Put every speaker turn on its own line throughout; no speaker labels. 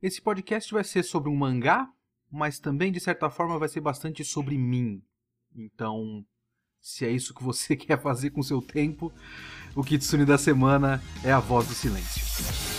Esse podcast vai ser sobre um mangá, mas também, de certa forma, vai ser bastante sobre mim. Então, se é isso que você quer fazer com seu tempo, o Kitsune da semana é a voz do silêncio.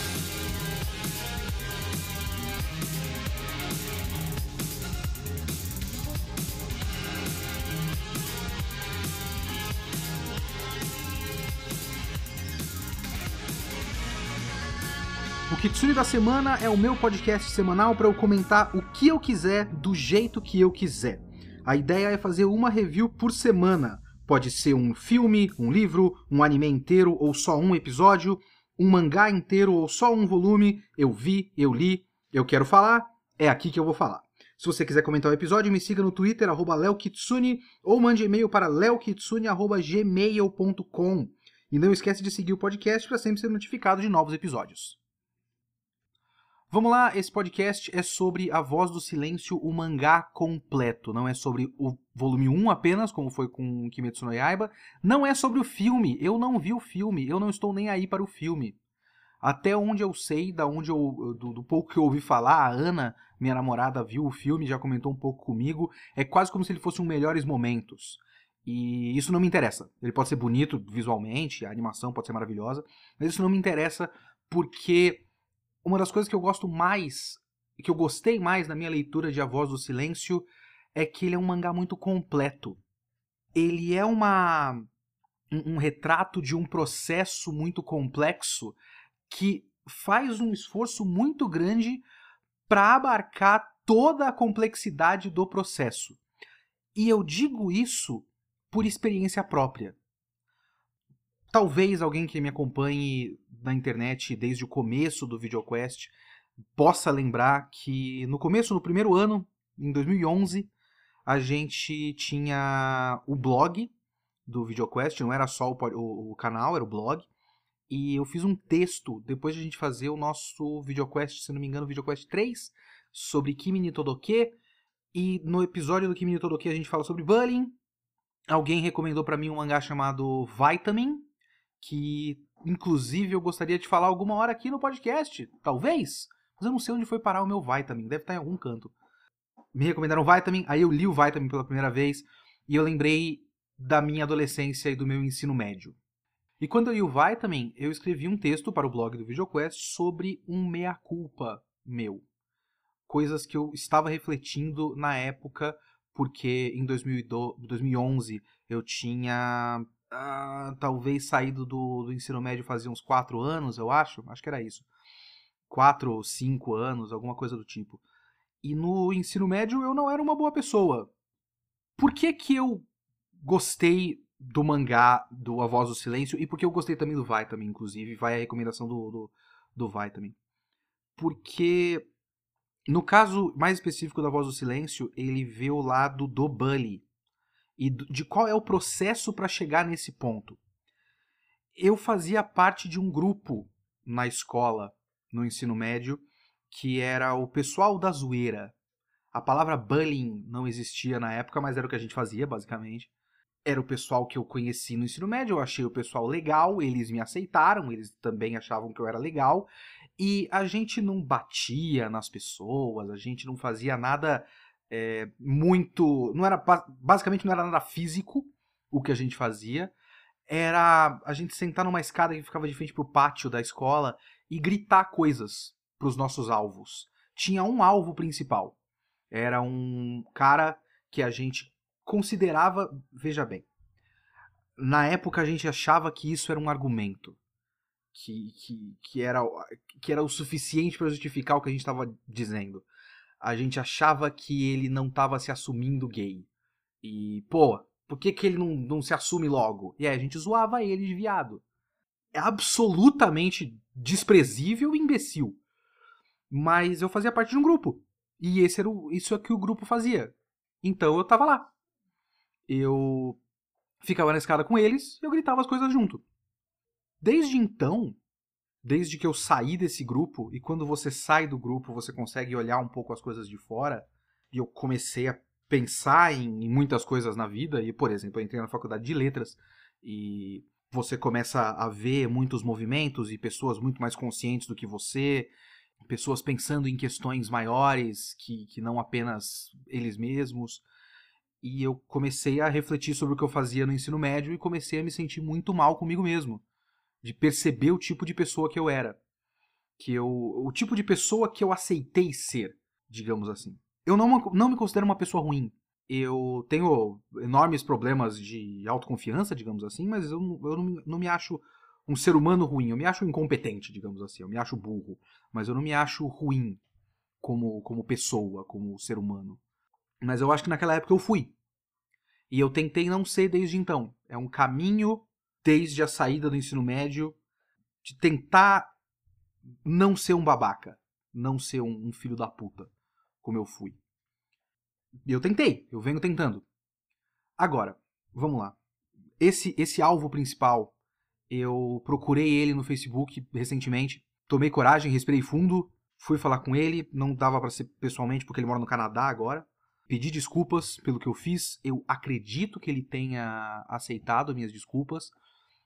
Kitsune da Semana é o meu podcast semanal para eu comentar o que eu quiser, do jeito que eu quiser. A ideia é fazer uma review por semana. Pode ser um filme, um livro, um anime inteiro ou só um episódio, um mangá inteiro ou só um volume. Eu vi, eu li, eu quero falar, é aqui que eu vou falar. Se você quiser comentar o episódio, me siga no Twitter, arroba leokitsune, ou mande e-mail para leokitsune.gmail.com. E não esquece de seguir o podcast para sempre ser notificado de novos episódios. Vamos lá, esse podcast é sobre A Voz do Silêncio, o mangá completo. Não é sobre o volume 1 apenas, como foi com Kimetsu no Yaiba. Não é sobre o filme. Eu não vi o filme. Eu não estou nem aí para o filme. Até onde eu sei, da onde eu, do, do pouco que eu ouvi falar, a Ana, minha namorada, viu o filme, já comentou um pouco comigo. É quase como se ele fosse um melhores momentos. E isso não me interessa. Ele pode ser bonito visualmente, a animação pode ser maravilhosa, mas isso não me interessa porque uma das coisas que eu gosto mais, que eu gostei mais na minha leitura de A Voz do Silêncio, é que ele é um mangá muito completo. Ele é uma um, um retrato de um processo muito complexo que faz um esforço muito grande para abarcar toda a complexidade do processo. E eu digo isso por experiência própria. Talvez alguém que me acompanhe na internet desde o começo do VideoQuest possa lembrar que no começo, no primeiro ano, em 2011, a gente tinha o blog do VideoQuest, não era só o, o, o, canal, era o blog. E eu fiz um texto, depois de a gente fazer o nosso VideoQuest, se não me engano, VideoQuest 3, sobre Kimi ni Todoke. E no episódio do Kimi ni Todoke a gente fala sobre bullying. Alguém recomendou para mim um mangá chamado Vitamin, que inclusive eu gostaria de falar alguma hora aqui no podcast, talvez, mas eu não sei onde foi parar o meu Vitamin, deve estar em algum canto. Me recomendaram Vitamin, aí eu li o Vitamin pela primeira vez e eu lembrei da minha adolescência e do meu ensino médio. E quando eu li o Vitamin, eu escrevi um texto para o blog do VideoQuest sobre um meia-culpa meu. Coisas que eu estava refletindo na época, porque em 2011 eu tinha uh, talvez saído do, do ensino médio fazia uns quatro anos, eu acho. Acho que era isso. Quatro ou cinco anos, alguma coisa do tipo. E no ensino médio eu não era uma boa pessoa. Por que que eu gostei do mangá do A Voz do Silêncio e por que eu gostei também do Vitamin, inclusive? Vai a recomendação do, do, do Vitamin. Porque, no caso mais específico da Voz do Silêncio, ele vê o lado do Bully e de qual é o processo para chegar nesse ponto. Eu fazia parte de um grupo na escola, no ensino médio, que era o pessoal da zoeira. A palavra bullying não existia na época, mas era o que a gente fazia, basicamente. Era o pessoal que eu conheci no ensino médio, eu achei o pessoal legal, eles me aceitaram, eles também achavam que eu era legal, e a gente não batia nas pessoas, a gente não fazia nada é, muito. não era Basicamente não era nada físico o que a gente fazia. Era a gente sentar numa escada que ficava de frente pro pátio da escola e gritar coisas pros nossos alvos. Tinha um alvo principal. Era um cara que a gente considerava. Veja bem. Na época a gente achava que isso era um argumento. Que, que, que, era, que era o suficiente para justificar o que a gente estava dizendo a gente achava que ele não estava se assumindo gay. E, pô, por que, que ele não, não se assume logo? E aí a gente zoava ele de viado. É absolutamente desprezível e imbecil. Mas eu fazia parte de um grupo. E esse era o, isso é o que o grupo fazia. Então eu tava lá. Eu ficava na escada com eles e eu gritava as coisas junto. Desde então, desde que eu saí desse grupo, e quando você sai do grupo, você consegue olhar um pouco as coisas de fora, e eu comecei a pensar em, em muitas coisas na vida, e, por exemplo, eu entrei na faculdade de letras, e você começa a ver muitos movimentos e pessoas muito mais conscientes do que você, pessoas pensando em questões maiores que, que não apenas eles mesmos. E eu comecei a refletir sobre o que eu fazia no ensino médio e comecei a me sentir muito mal comigo mesmo, de perceber o tipo de pessoa que eu era, que eu, o tipo de pessoa que eu aceitei ser, digamos assim. Eu não, não me considero uma pessoa ruim. Eu tenho enormes problemas de autoconfiança, digamos assim, mas eu, eu não, não me acho um ser humano ruim. Eu me acho incompetente, digamos assim. Eu me acho burro. Mas eu não me acho ruim como, como pessoa, como ser humano. Mas eu acho que naquela época eu fui. E eu tentei não ser desde então. É um caminho desde a saída do ensino médio de tentar não ser um babaca. Não ser um, um filho da puta, como eu fui. Eu tentei, eu venho tentando. Agora, vamos lá. Esse, esse alvo principal eu procurei ele no Facebook recentemente, tomei coragem, respirei fundo, fui falar com ele, não dava para ser pessoalmente porque ele mora no Canadá agora. Pedi desculpas pelo que eu fiz. Eu acredito que ele tenha aceitado minhas desculpas.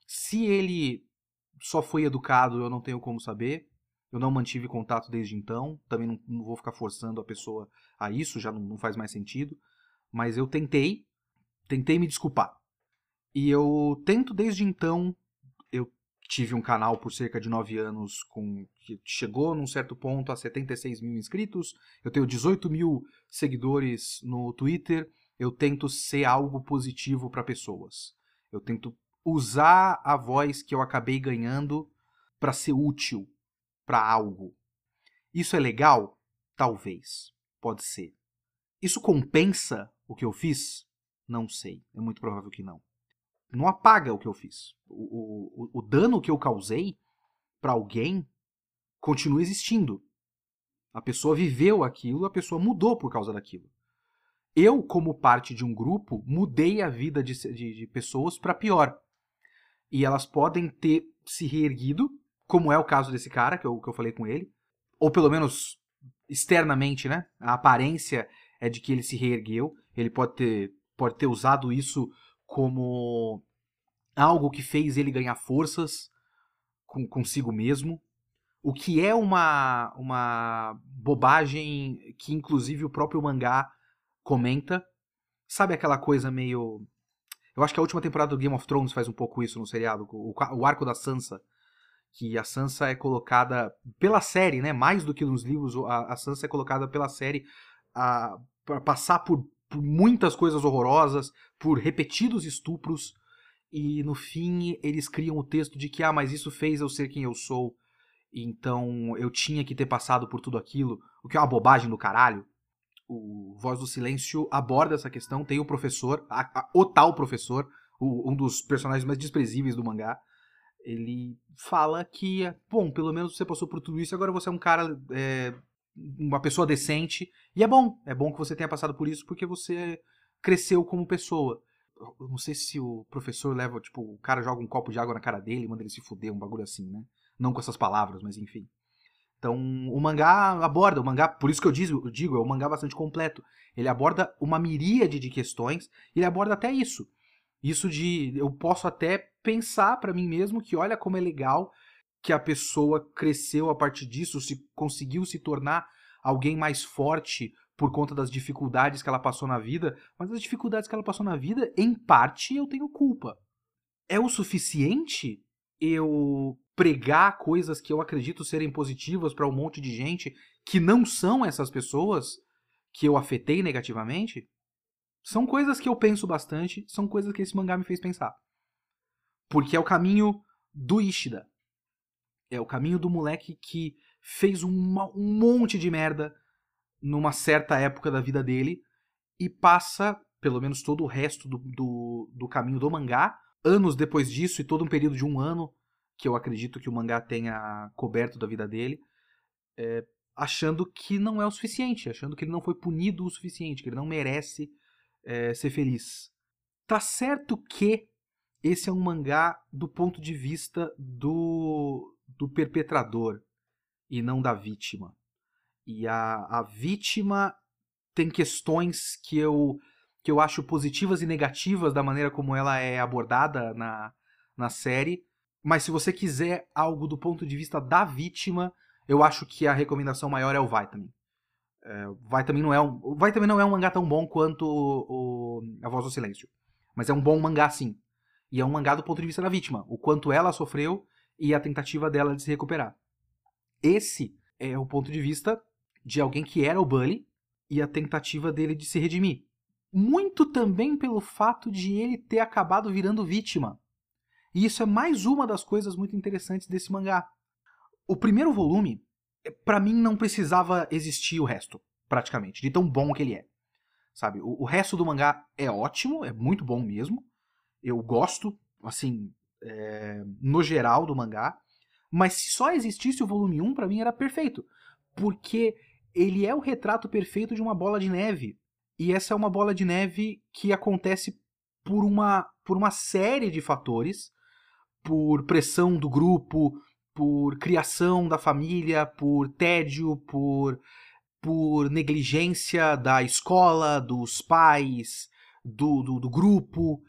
Se ele só foi educado, eu não tenho como saber. Eu não mantive contato desde então. Também não, não vou ficar forçando a pessoa a isso, já não, não faz mais sentido. Mas eu tentei, tentei me desculpar. E eu tento desde então tive um canal por cerca de nove anos com que chegou num certo ponto a 76 mil inscritos. Eu tenho 18 mil seguidores no Twitter. Eu tento ser algo positivo para pessoas. Eu tento usar a voz que eu acabei ganhando para ser útil para algo. Isso é legal? Talvez. Pode ser. Isso compensa o que eu fiz? Não sei. É muito provável que não não apaga o que eu fiz. O, o, o dano que eu causei para alguém continua existindo. A pessoa viveu aquilo, a pessoa mudou por causa daquilo. Eu, como parte de um grupo, mudei a vida de, de, de pessoas para pior. E elas podem ter se reerguido, como é o caso desse cara, que eu, que eu falei com ele. Ou pelo menos externamente, né? A aparência é de que ele se reergueu. Ele pode ter, pode ter usado isso como algo que fez ele ganhar forças com, consigo mesmo, o que é uma, uma bobagem que inclusive o próprio mangá comenta. Sabe aquela coisa meio. Eu acho que a última temporada do Game of Thrones faz um pouco isso no seriado, o, o arco da Sansa. Que a Sansa é colocada pela série, né? Mais do que nos livros, a, a Sansa é colocada pela série para passar por por muitas coisas horrorosas, por repetidos estupros, e no fim eles criam o texto de que, ah, mas isso fez eu ser quem eu sou, então eu tinha que ter passado por tudo aquilo, o que é uma bobagem do caralho. O Voz do Silêncio aborda essa questão, tem o professor, a, a, o tal professor, o, um dos personagens mais desprezíveis do mangá, ele fala que, bom, pelo menos você passou por tudo isso, agora você é um cara é, uma pessoa decente. E é bom, é bom que você tenha passado por isso porque você cresceu como pessoa. Eu não sei se o professor leva, tipo, o cara joga um copo de água na cara dele manda ele se fuder, um bagulho assim, né? Não com essas palavras, mas enfim. Então, o mangá aborda, o mangá, por isso que eu digo, eu digo, é um mangá bastante completo. Ele aborda uma miríade de questões, ele aborda até isso. Isso de eu posso até pensar para mim mesmo que olha como é legal que a pessoa cresceu a partir disso, se conseguiu se tornar alguém mais forte por conta das dificuldades que ela passou na vida, mas as dificuldades que ela passou na vida, em parte, eu tenho culpa. É o suficiente eu pregar coisas que eu acredito serem positivas para um monte de gente que não são essas pessoas que eu afetei negativamente? São coisas que eu penso bastante, são coisas que esse mangá me fez pensar. Porque é o caminho do Ishida. É o caminho do moleque que fez uma, um monte de merda numa certa época da vida dele e passa, pelo menos todo o resto do, do, do caminho do mangá, anos depois disso e todo um período de um ano que eu acredito que o mangá tenha coberto da vida dele, é, achando que não é o suficiente, achando que ele não foi punido o suficiente, que ele não merece é, ser feliz. Tá certo que esse é um mangá do ponto de vista do, do perpetrador e não da vítima. E a, a vítima tem questões que eu, que eu acho positivas e negativas da maneira como ela é abordada na, na série. Mas se você quiser algo do ponto de vista da vítima, Eu acho que a recomendação maior é o Vitamin. É, Vitamin não é um, o Vitamin não é um mangá tão bom quanto o, o, A Voz do Silêncio. Mas é um bom mangá, sim. E é um mangá do ponto de vista da vítima. O quanto ela sofreu e a tentativa dela de se recuperar. Esse é o ponto de vista de alguém que era o Bully e a tentativa dele de se redimir. Muito também pelo fato de ele ter acabado virando vítima. E isso é mais uma das coisas muito interessantes desse mangá. O primeiro volume, para mim, não precisava existir o resto, praticamente, de tão bom que ele é. Sabe? O, o resto do mangá é ótimo, é muito bom mesmo. Eu gosto, assim, é, no geral do mangá. Mas se só existisse o volume 1, para mim era perfeito. Porque ele é o retrato perfeito de uma bola de neve. E essa é uma bola de neve que acontece por uma, por uma série de fatores por pressão do grupo, por criação da família, por tédio, por, por negligência da escola, dos pais, do, do, do grupo.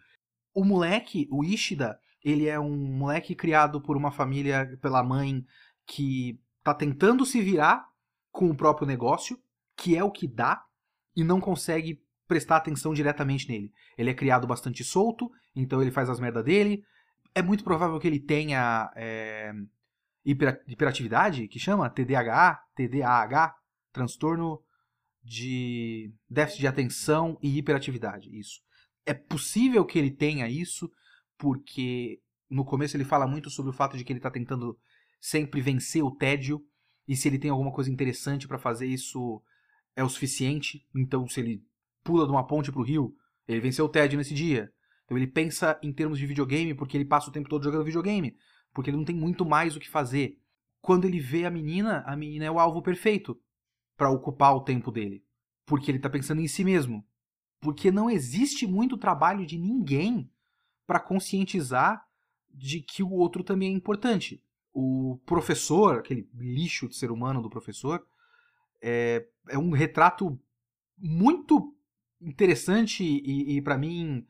O moleque, o Ishida, ele é um moleque criado por uma família, pela mãe, que tá tentando se virar com o próprio negócio, que é o que dá, e não consegue prestar atenção diretamente nele. Ele é criado bastante solto, então ele faz as merdas dele, é muito provável que ele tenha é, hiperatividade, que chama TDAH, TDAH, transtorno de déficit de atenção e hiperatividade. Isso. É possível que ele tenha isso, porque no começo ele fala muito sobre o fato de que ele está tentando sempre vencer o tédio, e se ele tem alguma coisa interessante para fazer, isso é o suficiente. Então, se ele pula de uma ponte para o rio, ele venceu o tédio nesse dia. Então ele pensa em termos de videogame porque ele passa o tempo todo jogando videogame, porque ele não tem muito mais o que fazer. Quando ele vê a menina, a menina é o alvo perfeito para ocupar o tempo dele, porque ele está pensando em si mesmo. Porque não existe muito trabalho de ninguém para conscientizar de que o outro também é importante. O professor, aquele lixo de ser humano do professor, é, é um retrato muito interessante e, e para mim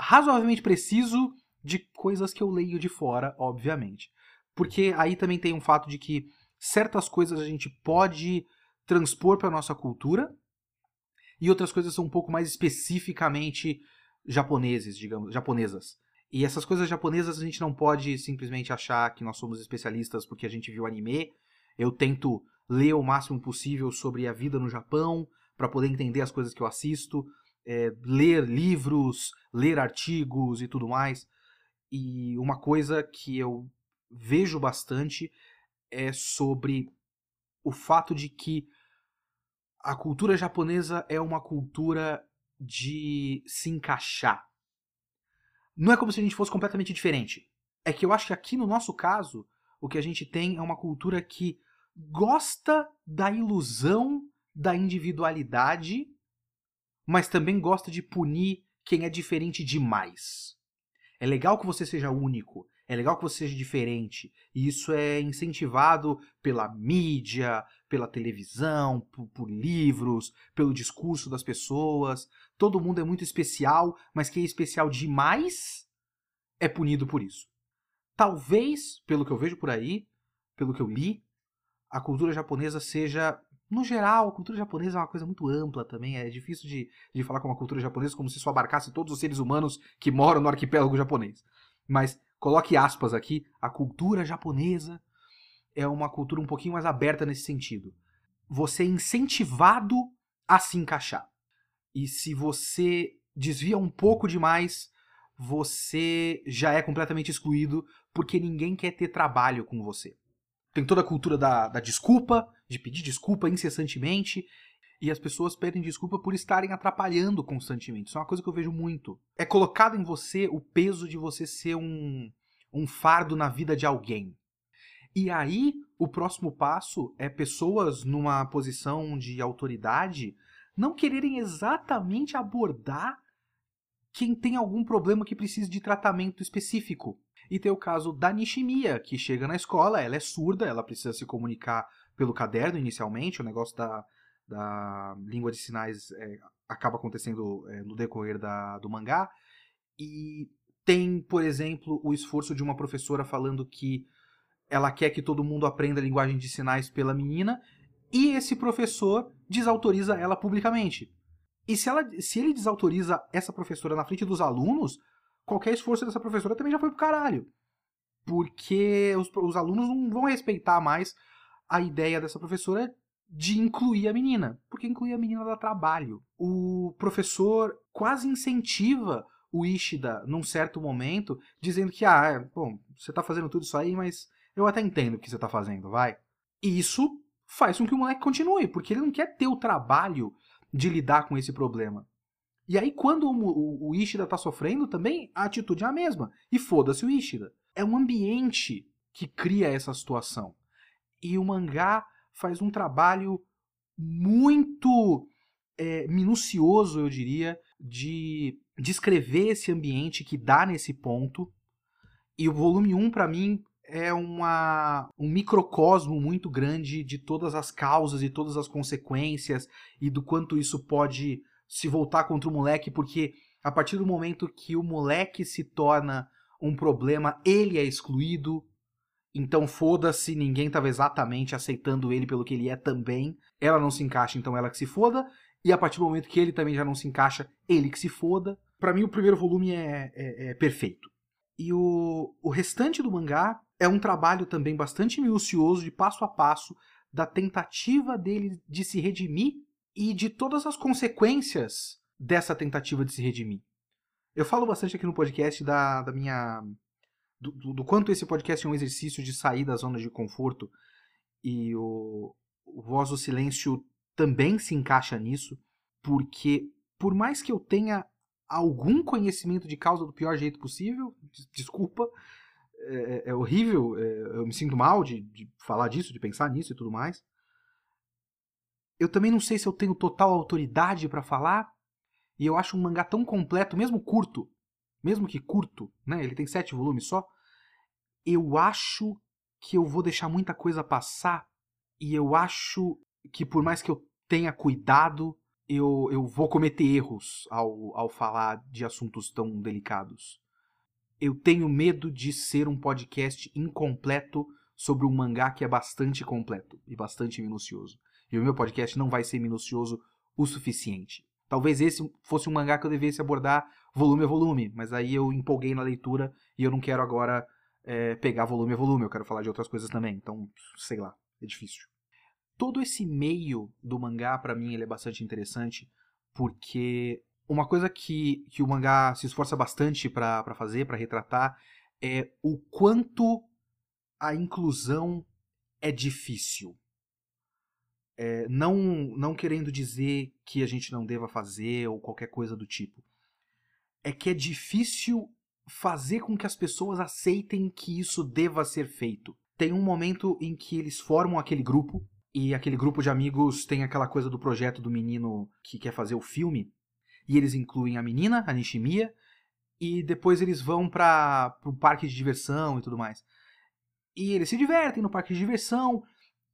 razoavelmente preciso de coisas que eu leio de fora, obviamente. Porque aí também tem um fato de que certas coisas a gente pode transpor para nossa cultura e outras coisas são um pouco mais especificamente japoneses, digamos, japonesas. E essas coisas japonesas a gente não pode simplesmente achar que nós somos especialistas porque a gente viu anime. Eu tento ler o máximo possível sobre a vida no Japão para poder entender as coisas que eu assisto é, ler livros, ler artigos e tudo mais. E uma coisa que eu vejo bastante é sobre o fato de que a cultura japonesa é uma cultura de se encaixar. Não é como se a gente fosse completamente diferente. É que eu acho que aqui no nosso caso, o que a gente tem é uma cultura que gosta da ilusão da individualidade mas também gosta de punir quem é diferente demais. É legal que você seja único, é legal que você seja diferente, e isso é incentivado pela mídia, pela televisão, por, por, livros, pelo discurso das pessoas. Todo mundo é muito especial, mas quem é especial demais é punido por isso. Talvez, pelo que eu vejo por aí, pelo que eu li, a cultura japonesa seja no geral, a cultura japonesa é uma coisa muito ampla também. É difícil de, de falar com a cultura japonesa como se isso abarcasse todos os seres humanos que moram no arquipélago japonês. Mas coloque aspas aqui: a cultura japonesa é uma cultura um pouquinho mais aberta nesse sentido. Você é incentivado a se encaixar. E se você desvia um pouco demais, você já é completamente excluído porque ninguém quer ter trabalho com você. Tem toda a cultura da, da desculpa, de pedir desculpa incessantemente, e as pessoas pedem desculpa por estarem atrapalhando constantemente. Isso é uma coisa que eu vejo muito. É colocado em você o peso de você ser um, um fardo na vida de alguém. E aí, o próximo passo é pessoas numa posição de autoridade não quererem exatamente abordar quem tem algum problema que precise de tratamento específico. E tem o caso da Nishimiya, que chega na escola, ela é surda, ela precisa se comunicar pelo caderno inicialmente, o negócio da, da língua de sinais é, acaba acontecendo é, no decorrer da, do mangá. E tem, por exemplo, o esforço de uma professora falando que ela quer que todo mundo aprenda a linguagem de sinais pela menina, e esse professor desautoriza ela publicamente. E se, ela, se ele desautoriza essa professora na frente dos alunos, qualquer esforço dessa professora também já foi pro caralho. Porque os, os alunos não vão respeitar mais a ideia dessa professora de incluir a menina. Porque incluir a menina dá trabalho. O professor quase incentiva o Ishida num certo momento, dizendo que, ah, é, bom, você tá fazendo tudo isso aí, mas eu até entendo o que você tá fazendo, vai. E isso faz com que o moleque continue, porque ele não quer ter o trabalho de lidar com esse problema. E aí, quando o, o, Ishida tá sofrendo também, a atitude é a mesma. E foda-se o Ishida. É um ambiente que cria essa situação. E o mangá faz um trabalho muito é, minucioso, eu diria, de descrever esse ambiente que dá nesse ponto. E o volume 1, para mim, é uma, um microcosmo muito grande de todas as causas e todas as consequências e do quanto isso pode se voltar contra o moleque, porque a partir do momento que o moleque se torna um problema, ele é excluído. Então foda-se, ninguém estava exatamente aceitando ele pelo que ele é também. Ela não se encaixa, então ela que se foda. E a partir do momento que ele também já não se encaixa, ele que se foda. Para mim, o primeiro volume é, é, é perfeito. E o, o restante do mangá é um trabalho também bastante minucioso, de passo a passo, da tentativa dele de se redimir e de todas as consequências dessa tentativa de se redimir. Eu falo bastante aqui no podcast da, da minha. Do, do, quanto esse podcast é um exercício de sair da zona de conforto e o, o Voz do Silêncio também se encaixa nisso, porque por mais que eu tenha algum conhecimento de causa do pior jeito possível, desculpa, é, é, é horrível, é, eu me sinto mal de, de falar disso, de pensar nisso e tudo mais. Eu também não sei se eu tenho total autoridade para falar, e eu acho um mangá tão completo, mesmo curto, mesmo que curto, né? Ele tem sete volumes só. Eu acho que eu vou deixar muita coisa passar, e eu acho que por mais que eu tenha cuidado, eu, eu vou cometer erros ao, ao falar de assuntos tão delicados. Eu tenho medo de ser um podcast incompleto sobre um mangá que é bastante completo e bastante minucioso. E o meu podcast não vai ser minucioso o suficiente. Talvez esse fosse um mangá que eu devesse abordar volume a volume, mas aí eu empolguei na leitura e eu não quero agora é, pegar volume a volume, eu quero falar de outras coisas também. Então, sei lá, é difícil todo esse meio do mangá, para mim, ele é bastante interessante, porque uma coisa que, que o mangá se esforça bastante para fazer, para retratar, é o quanto a inclusão é difícil. É, não, não querendo dizer que a gente não deva fazer ou qualquer coisa do tipo. É que é difícil fazer com que as pessoas aceitem que isso deva ser feito. Tem um momento em que eles formam aquele grupo, e aquele grupo de amigos tem aquela coisa do projeto do menino que quer fazer o filme. E eles incluem a menina, a Nishimiya, e depois eles vão para o parque de diversão e tudo mais. E eles se divertem no parque de diversão.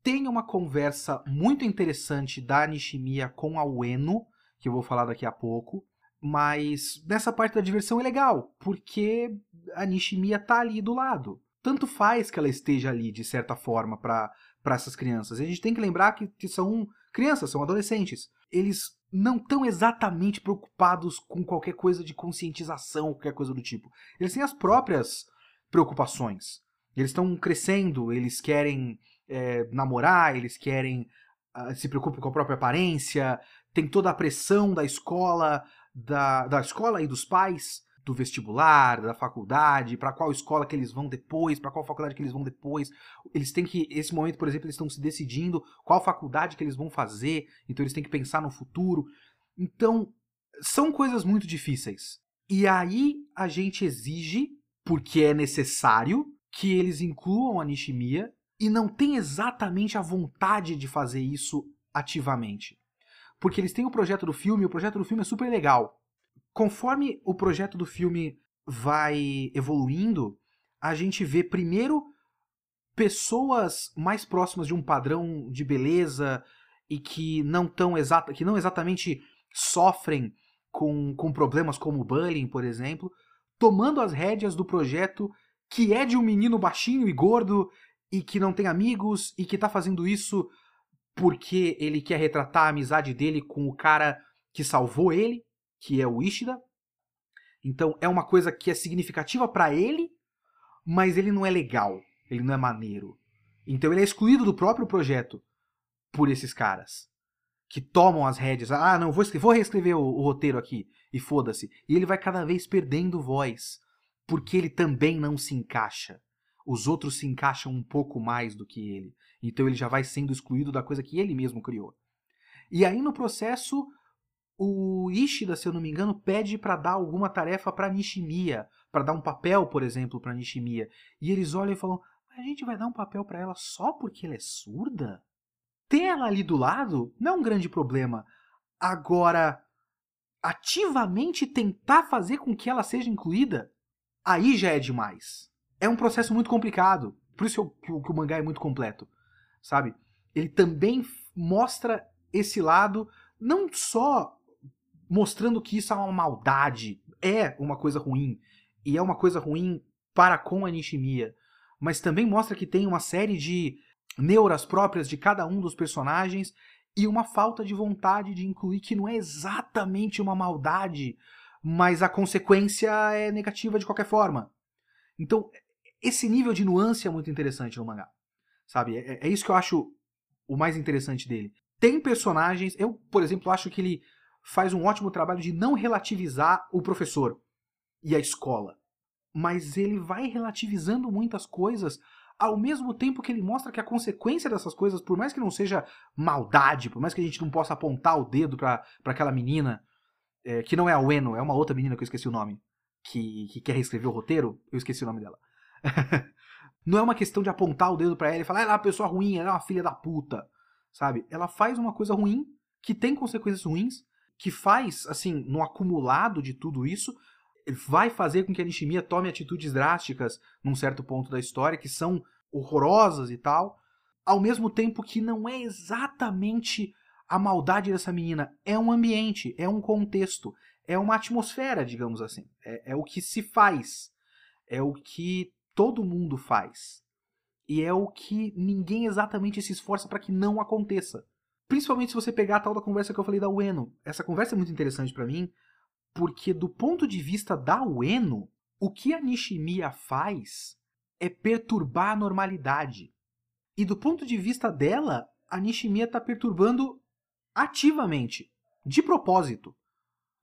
Tem uma conversa muito interessante da Nishimiya com a Ueno, que eu vou falar daqui a pouco. Mas nessa parte da diversão é legal, porque a Nishimiya tá ali do lado. Tanto faz que ela esteja ali, de certa forma, para essas crianças. A gente tem que lembrar que, que são crianças, são adolescentes. Eles não estão exatamente preocupados com qualquer coisa de conscientização, qualquer coisa do tipo. Eles têm as próprias preocupações. Eles estão crescendo, eles querem é, namorar, eles querem uh, se preocupam com a própria aparência, tem toda a pressão da escola, da, da escola e dos pais do vestibular, da faculdade, para qual escola que eles vão depois, para qual faculdade que eles vão depois. Eles têm que, esse momento, por exemplo, eles estão se decidindo qual faculdade que eles vão fazer, então eles têm que pensar no futuro. Então, são coisas muito difíceis. E aí a gente exige, porque é necessário, que eles incluam a Nishimiya e não tem exatamente a vontade de fazer isso ativamente. Porque eles têm o projeto do filme, o projeto do filme é super legal. Conforme o projeto do filme vai evoluindo, a gente vê primeiro pessoas mais próximas de um padrão de beleza e que não tão exata, que não exatamente sofrem com, com problemas como o bullying, por exemplo, tomando as rédeas do projeto que é de um menino baixinho e gordo e que não tem amigos e que tá fazendo isso porque ele quer retratar a amizade dele com o cara que salvou ele, que é o Ishida. Então é uma coisa que é significativa para ele, mas ele não é legal, ele não é maneiro. Então ele é excluído do próprio projeto por esses caras que tomam as rédeas. Ah, não, vou, vou reescrever o, o roteiro aqui e foda-se. E ele vai cada vez perdendo voz, porque ele também não se encaixa. Os outros se encaixam um pouco mais do que ele. Então ele já vai sendo excluído da coisa que ele mesmo criou. E aí no processo, o Ishida, se eu não me engano, pede para dar alguma tarefa para Nishimiya, para dar um papel, por exemplo, para Nishimiya. E eles olham e falam: "A gente vai dar um papel para ela só porque ela é surda?" ter ela ali do lado não é um grande problema. Agora, ativamente tentar fazer com que ela seja incluída, aí já é demais. É um processo muito complicado. Por isso que o, que o mangá é muito completo, sabe? Ele também mostra esse lado, não só mostrando que isso é uma maldade, é uma coisa ruim, e é uma coisa ruim para com a Nishimiya, mas também mostra que tem uma série de neuras próprias de cada um dos personagens e uma falta de vontade de incluir que não é exatamente uma maldade, mas a consequência é negativa de qualquer forma. Então, esse nível de nuance é muito interessante no mangá. Sabe? É, é isso que eu acho o mais interessante dele. Tem personagens. Eu, por exemplo, acho que ele faz um ótimo trabalho de não relativizar o professor e a escola. Mas ele vai relativizando muitas coisas ao mesmo tempo que ele mostra que a consequência dessas coisas, por mais que não seja maldade, por mais que a gente não possa apontar o dedo para aquela menina, é, que não é a Ueno, é uma outra menina que eu esqueci o nome, que, que quer reescrever o roteiro, eu esqueci o nome dela. não é uma questão de apontar o dedo para ela e falar, ela é uma pessoa ruim, ela é uma filha da puta, sabe? Ela faz uma coisa ruim, que tem consequências ruins, que faz, assim, no acumulado de tudo isso, vai fazer com que a Nishimiya tome atitudes drásticas num certo ponto da história, que são horrorosas e tal, ao mesmo tempo que não é exatamente a maldade dessa menina, é um ambiente, é um contexto, é uma atmosfera, digamos assim. É, é o que se faz, é o que todo mundo faz. E é o que ninguém exatamente se esforça para que não aconteça. Principalmente se você pegar a tal da conversa que eu falei da Ueno. Essa conversa é muito interessante para mim, porque do ponto de vista da Ueno, o que a Nishimiya faz é perturbar a normalidade. E do ponto de vista dela, a Nishimiya está perturbando ativamente, de propósito.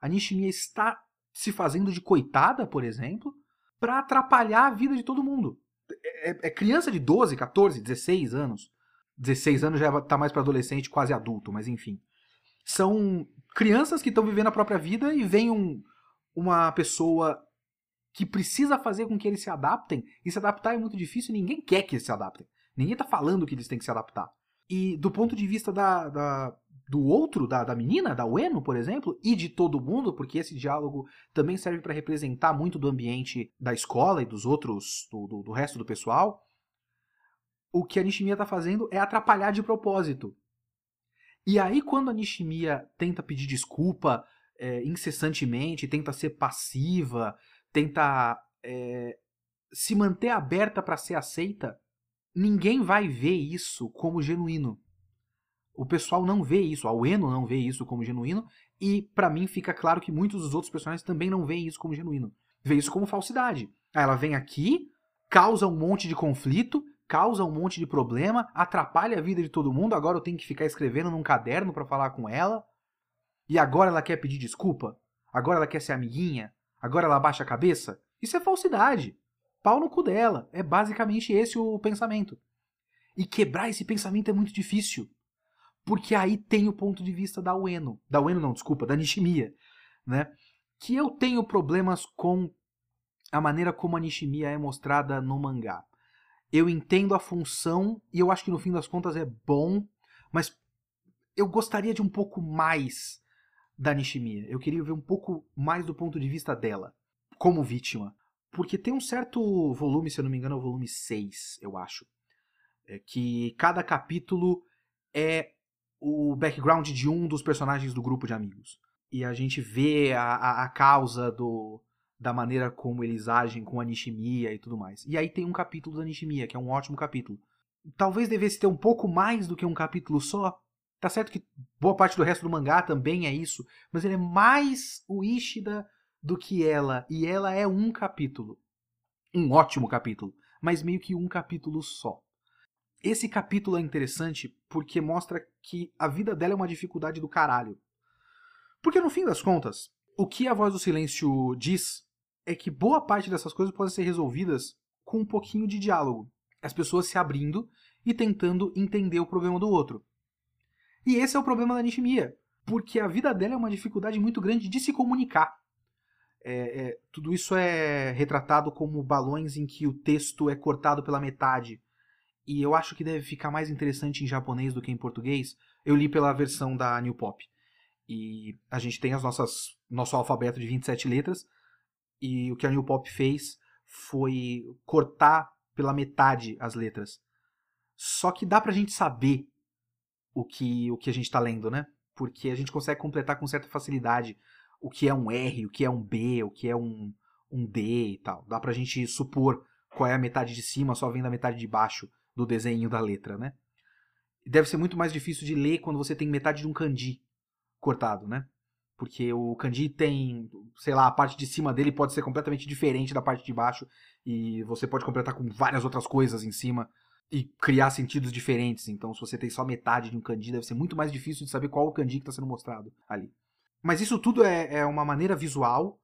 A Nishimiya está se fazendo de coitada, por exemplo, para atrapalhar a vida de todo mundo. É, é, é, criança de 12, 14, 16 anos. 16 anos já está mais para adolescente, quase adulto, mas enfim. São crianças que estão vivendo a própria vida e vem um, uma pessoa que precisa fazer com que eles se adaptem, e se adaptar é muito difícil, ninguém quer que eles se adaptem. Ninguém está falando que eles têm que se adaptar. E do ponto de vista da, da do outro, da, da menina, da Ueno, por exemplo, e de todo mundo, porque esse diálogo também serve para representar muito do ambiente da escola e dos outros, do, do, do resto do pessoal, o que a Nishimiya está fazendo é atrapalhar de propósito. E aí, quando a Nishimiya tenta pedir desculpa é, incessantemente, tenta ser passiva, tenta é, se manter aberta para ser aceita, ninguém vai ver isso como genuíno. O pessoal não vê isso, a Ueno não vê isso como genuíno, e para mim fica claro que muitos dos outros personagens também não veem isso como genuíno. Vê isso como falsidade. ela vem aqui, causa um monte de conflito, causa um monte de problema, atrapalha a vida de todo mundo. Agora eu tenho que ficar escrevendo num caderno para falar com ela. E agora ela quer pedir desculpa? Agora ela quer ser amiguinha? Agora ela baixa a cabeça? Isso é falsidade. Pau no cu dela. É basicamente esse o pensamento. E quebrar esse pensamento é muito difícil. Porque aí tem o ponto de vista da Ueno. Da Ueno não, desculpa, da Nishimiya. Né? Que eu tenho problemas com a maneira como a Nishimiya é mostrada no mangá eu entendo a função e eu acho que no fim das contas é bom, mas eu gostaria de um pouco mais da Nishimiya. Eu queria ver um pouco mais do ponto de vista dela, como vítima. Porque tem um certo volume, se eu não me engano, é o volume 6, eu acho. É que cada capítulo é o background de um dos personagens do grupo de amigos. E a gente vê a, a, a causa do, da maneira como eles agem com a Nishimiya e tudo mais. E aí tem um capítulo da Nishimiya, que é um ótimo capítulo, talvez devesse ter um pouco mais do que um capítulo só. Tá certo que boa parte do resto do mangá também é isso, mas ele é mais o Ishida do que ela, e ela é um capítulo. Um ótimo capítulo, mas meio que um capítulo só. Esse capítulo é interessante porque mostra que a vida dela é uma dificuldade do caralho. Porque no fim das contas, o que a voz do silêncio diz é que boa parte dessas coisas podem ser resolvidas com um pouquinho de diálogo. As pessoas se abrindo e tentando entender o problema do outro. E esse é o problema da Nishimiya, porque a vida dela é uma dificuldade muito grande de se comunicar. É, é, tudo isso é retratado como balões em que o texto é cortado pela metade. E eu acho que deve ficar mais interessante em japonês do que em português. Eu li pela versão da New Pop. E a gente tem as nossas nosso alfabeto de 27 letras. E o que a New Pop fez foi cortar pela metade as letras. Só que dá pra gente saber o que, o que a gente está lendo, né? Porque a gente consegue completar com certa facilidade o que é um R, o que é um B, o que é um, um D e tal. Dá pra gente supor qual é a metade de cima, só vendo a metade de baixo do desenho da letra, né? Deve ser muito mais difícil de ler quando você tem metade de um kanji cortado, né? Porque o kanji tem, sei lá, a parte de cima dele pode ser completamente diferente da parte de baixo e você pode completar com várias outras coisas em cima e criar sentidos diferentes. Então, se você tem só metade de um kanji, deve ser muito mais difícil de saber qual o kanji que está sendo mostrado ali. Mas isso tudo é, é uma maneira visual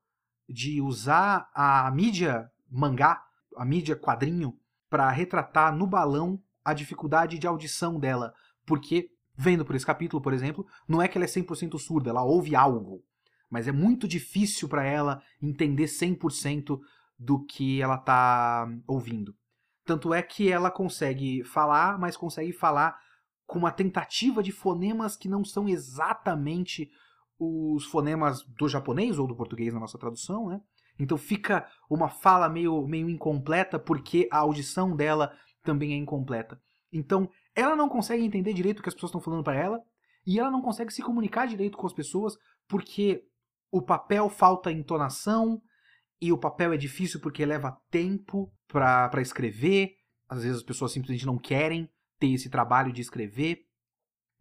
de usar a mídia mangá, a mídia quadrinho, para retratar no balão a dificuldade de audição dela. Porque, vendo por esse capítulo, por exemplo, não é que ela é 100% surda, ela ouve algo. Mas é muito difícil para ela entender 100% do que ela está ouvindo. Tanto é que ela consegue falar, mas consegue falar com uma tentativa de fonemas que não são exatamente os fonemas do japonês ou do português na nossa tradução, né? Então fica uma fala meio, meio incompleta porque a audição dela também é incompleta. Então ela não consegue entender direito o que as pessoas estão falando para ela e ela não consegue se comunicar direito com as pessoas porque o papel falta entonação, e o papel é difícil porque leva tempo para escrever. Às vezes as pessoas simplesmente não querem ter esse trabalho de escrever.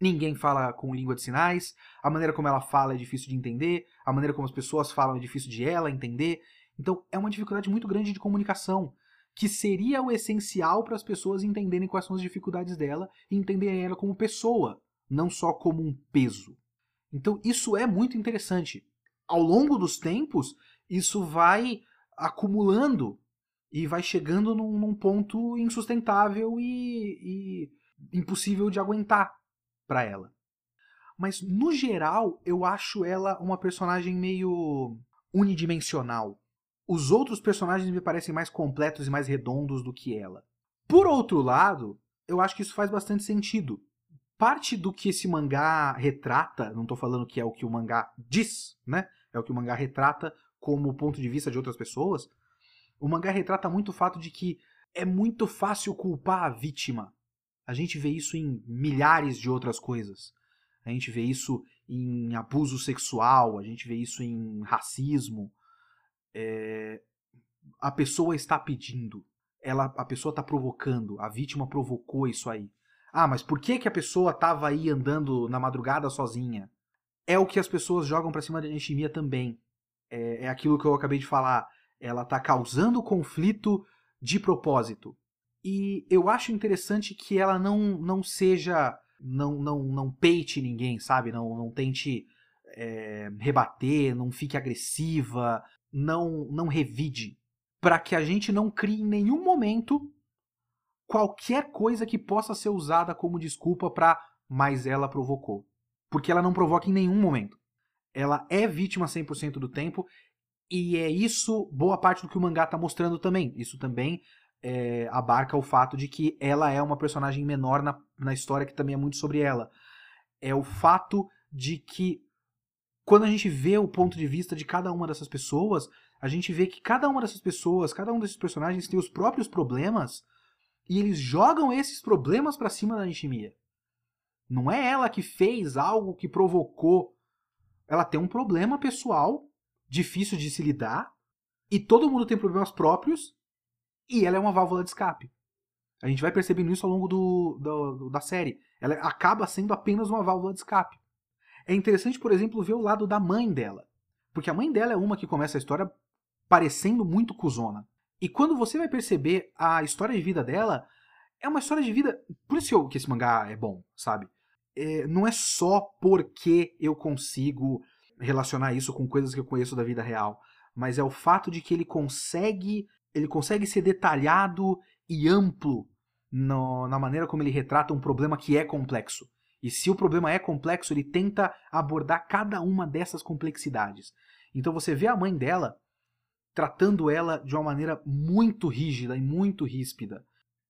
Ninguém fala com língua de sinais. A maneira como ela fala é difícil de entender. A maneira como as pessoas falam é difícil de ela entender. Então é uma dificuldade muito grande de comunicação, que seria o essencial para as pessoas entenderem quais são as dificuldades dela e entenderem ela como pessoa, não só como um peso. Então isso é muito interessante. Ao longo dos tempos, isso vai acumulando e vai chegando num, num ponto insustentável e, e impossível de aguentar para ela. Mas no geral, eu acho ela uma personagem meio unidimensional. Os outros personagens me parecem mais completos e mais redondos do que ela. Por outro lado, eu acho que isso faz bastante sentido. Parte do que esse mangá retrata, não estou falando que é o que o mangá diz, né? É o que o mangá retrata como ponto de vista de outras pessoas, o mangá retrata muito o fato de que é muito fácil culpar a vítima. A gente vê isso em milhares de outras coisas. A gente vê isso em abuso sexual, a gente vê isso em racismo. É... A pessoa está pedindo, ela, a pessoa está provocando, a vítima provocou isso aí. Ah, mas por que, que a pessoa estava aí andando na madrugada sozinha? É o que as pessoas jogam para cima da Nishimiya também é, é aquilo que eu acabei de falar. Ela está causando conflito de propósito. E eu acho interessante que ela não, não seja. Não, não, não peite ninguém, sabe? Não, não tente é, rebater, não fique agressiva, não, não revide. Para que a gente não crie em nenhum momento qualquer coisa que possa ser usada como desculpa para mas ela provocou. Porque ela não provoca em nenhum momento ela é vítima 100% do tempo, e é isso boa parte do que o mangá está mostrando também. Isso também é, abarca o fato de que ela é uma personagem menor na, na história, que também é muito sobre ela. É o fato de que quando a gente vê o ponto de vista de cada uma dessas pessoas, a gente vê que cada uma dessas pessoas, cada um desses personagens tem os próprios problemas e eles jogam esses problemas para cima da Nishimiya. Não é ela que fez algo que provocou ela tem um problema pessoal difícil de se lidar e todo mundo tem problemas próprios e ela é uma válvula de escape. A gente vai percebendo isso ao longo do, do, da série. Ela acaba sendo apenas uma válvula de escape. É interessante, por exemplo, ver o lado da mãe dela. Porque a mãe dela é uma que começa a história parecendo muito cuzona. E quando você vai perceber a história de vida dela, é uma história de vida. Por isso que esse mangá é bom, sabe? É, não é só porque eu consigo relacionar isso com coisas que eu conheço da vida real, mas é o fato de que ele consegue, ele consegue ser detalhado e amplo no, na maneira como ele retrata um problema que é complexo. E se o problema é complexo, ele tenta abordar cada uma dessas complexidades. Então você vê a mãe dela tratando ela de uma maneira muito rígida e muito ríspida.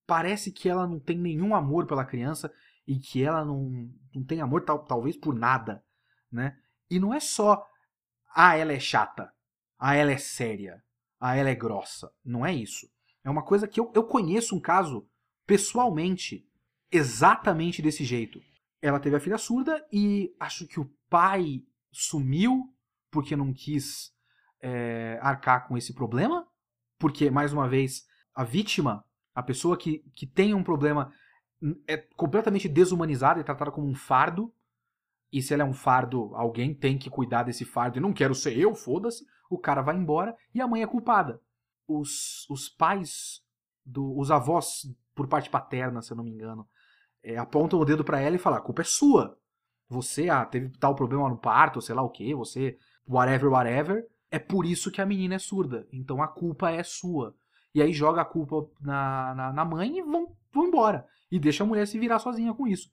Parece que ela não tem nenhum amor pela criança e que ela não, não tem amor tal, talvez por nada, né? E não é só ah, ela é chata, ah, ela é séria, ah, ela é grossa. Não é isso. É uma coisa que eu, eu conheço um caso pessoalmente exatamente desse jeito. Ela teve a filha surda e acho que o pai sumiu porque não quis é, arcar com esse problema. Porque, mais uma vez, a vítima, a pessoa que, que tem um problema, é completamente desumanizada e tratada como um fardo. E se ela é um fardo, alguém tem que cuidar desse fardo. E não quero ser eu, foda-se. O cara vai embora e a mãe é culpada. Os, os pais, do, os avós por parte paterna, se eu não me engano, é, apontam o dedo para ela e falam: a culpa é sua. Você ah, teve tal problema no parto, sei lá o que, você, whatever, whatever. É por isso que a menina é surda. Então a culpa é sua. E aí joga a culpa na, na, na mãe e vão, vão embora. E deixa a mulher se virar sozinha com isso.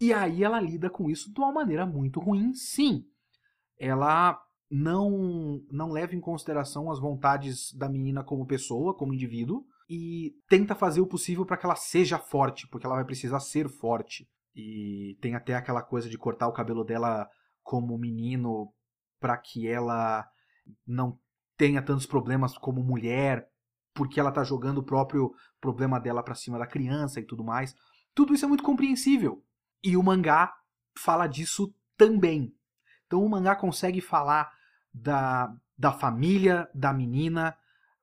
E aí ela lida com isso de uma maneira muito ruim, sim. Ela não não leva em consideração as vontades da menina como pessoa, como indivíduo, e tenta fazer o possível para que ela seja forte, porque ela vai precisar ser forte. E tem até aquela coisa de cortar o cabelo dela como menino para que ela não tenha tantos problemas como mulher, porque ela tá jogando o próprio problema dela para cima da criança e tudo mais. Tudo isso é muito compreensível. E o mangá fala disso também. Então o mangá consegue falar da, da família da menina,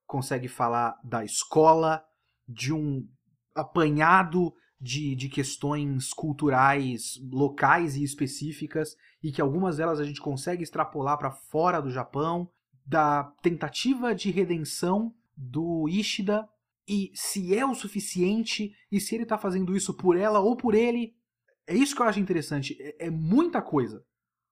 consegue falar da escola, de um apanhado de, de questões culturais locais e específicas, e que algumas delas a gente consegue extrapolar para fora do Japão, da tentativa de redenção do Ishida, e se é o suficiente, e se ele está fazendo isso por ela ou por ele. É isso que eu acho interessante. É, é muita coisa.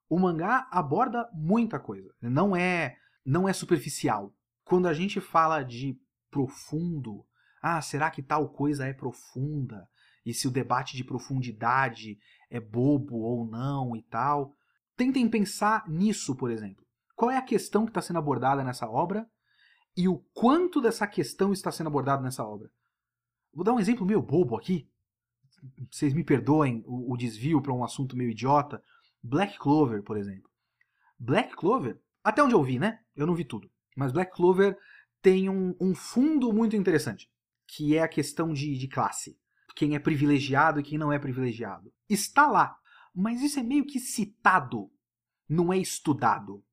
O mangá aborda muita coisa. Não é, não é superficial quando a gente fala de profundo, ah, será que tal coisa é profunda? E se o debate de profundidade é bobo ou não e tal. Tentem pensar nisso, por exemplo. Qual é a questão que está sendo abordada nessa obra e o quanto dessa questão está sendo abordada nessa obra? Vou dar um exemplo meio bobo aqui. Vocês me perdoem o, o desvio para um assunto meio idiota. Black Clover, por exemplo. Black Clover, até onde eu vi, né? Eu não vi tudo. Mas Black Clover tem um, um fundo muito interessante, que é a questão de, de classe. Quem é privilegiado e quem não é privilegiado. Está lá, mas isso é meio que citado, não é estudado.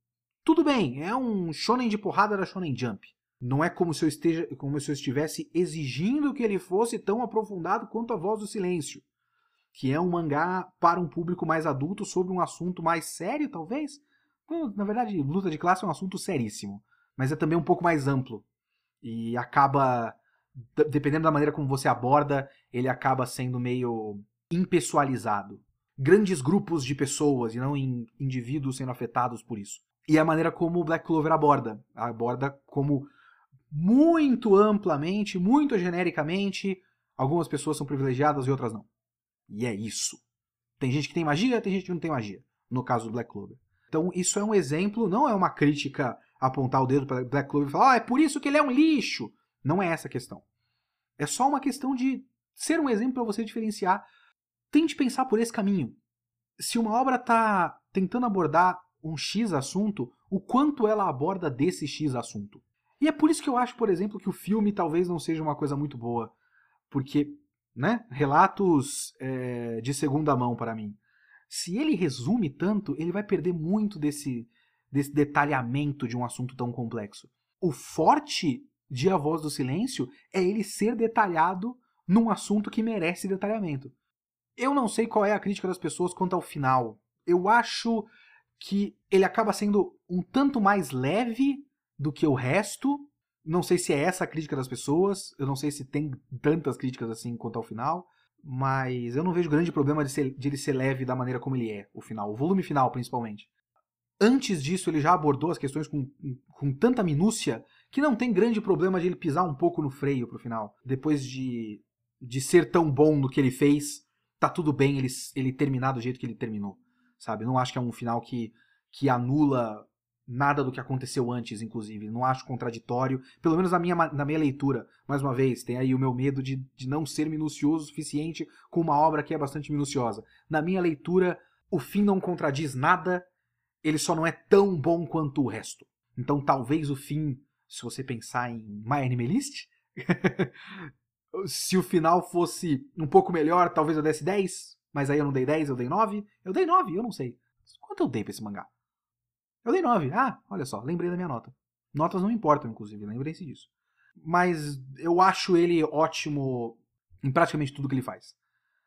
Tudo bem, é um shonen de porrada da Shonen Jump. Não é como se eu esteja, como se eu estivesse exigindo que ele fosse tão aprofundado quanto a Voz do Silêncio, que é um mangá para um público mais adulto sobre um assunto mais sério, talvez. Na verdade, luta de classe é um assunto seríssimo mas é também um pouco mais amplo. E acaba, dependendo da maneira como você aborda, ele acaba sendo meio impessoalizado. Grandes grupos de pessoas e não em indivíduos sendo afetados por isso. E a maneira como o Black Clover aborda. Aborda como muito amplamente, muito genericamente, algumas pessoas são privilegiadas e outras não. E é isso. Tem gente que tem magia, tem gente que não tem magia. No caso do Black Clover. Então, isso é um exemplo, não é uma crítica apontar o dedo para Black Clover e falar, ah, é por isso que ele é um lixo. Não é essa a questão. É só uma questão de ser um exemplo para você diferenciar. Tente pensar por esse caminho. Se uma obra está tentando abordar um X assunto, o quanto ela aborda desse X assunto. E é por isso que eu acho, por exemplo, que o filme talvez não seja uma coisa muito boa. Porque, né, relatos é, de segunda mão para mim. Se ele resume tanto, ele vai perder muito desse, desse detalhamento de um assunto tão complexo. O forte de A Voz do Silêncio é ele ser detalhado num assunto que merece detalhamento. Eu não sei qual é a crítica das pessoas quanto ao final. Eu acho que ele acaba sendo um tanto mais leve do que o resto. Não sei se é essa a crítica das pessoas, eu não sei se tem tantas críticas assim quanto ao final, mas eu não vejo grande problema de, ser, de ele ser leve da maneira como ele é, o final, o volume final principalmente. Antes disso, ele já abordou as questões com, com tanta minúcia que não tem grande problema de ele pisar um pouco no freio pro final. Depois de, de ser tão bom no que ele fez, tá tudo bem ele, ele terminar do jeito que ele terminou, sabe? Não acho que é um final que, que anula nada do que aconteceu antes, inclusive. Não acho contraditório, pelo menos na minha, na minha leitura. Mais uma vez, tem aí o meu medo de, de não ser minucioso o suficiente com uma obra que é bastante minuciosa. Na minha leitura, o fim não contradiz nada, ele só não é tão bom quanto o resto. Então talvez o fim, se você pensar em My Anime List, se o final fosse um pouco melhor, talvez eu desse 10, mas aí eu não dei 10, eu dei 9. Eu dei 9, eu não sei. Quanto eu dei pra esse mangá? Eu dei 9. Ah, olha só, lembrei da minha nota. Notas não importam, inclusive, lembrei-se disso. Mas eu acho ele ótimo em praticamente tudo que ele faz.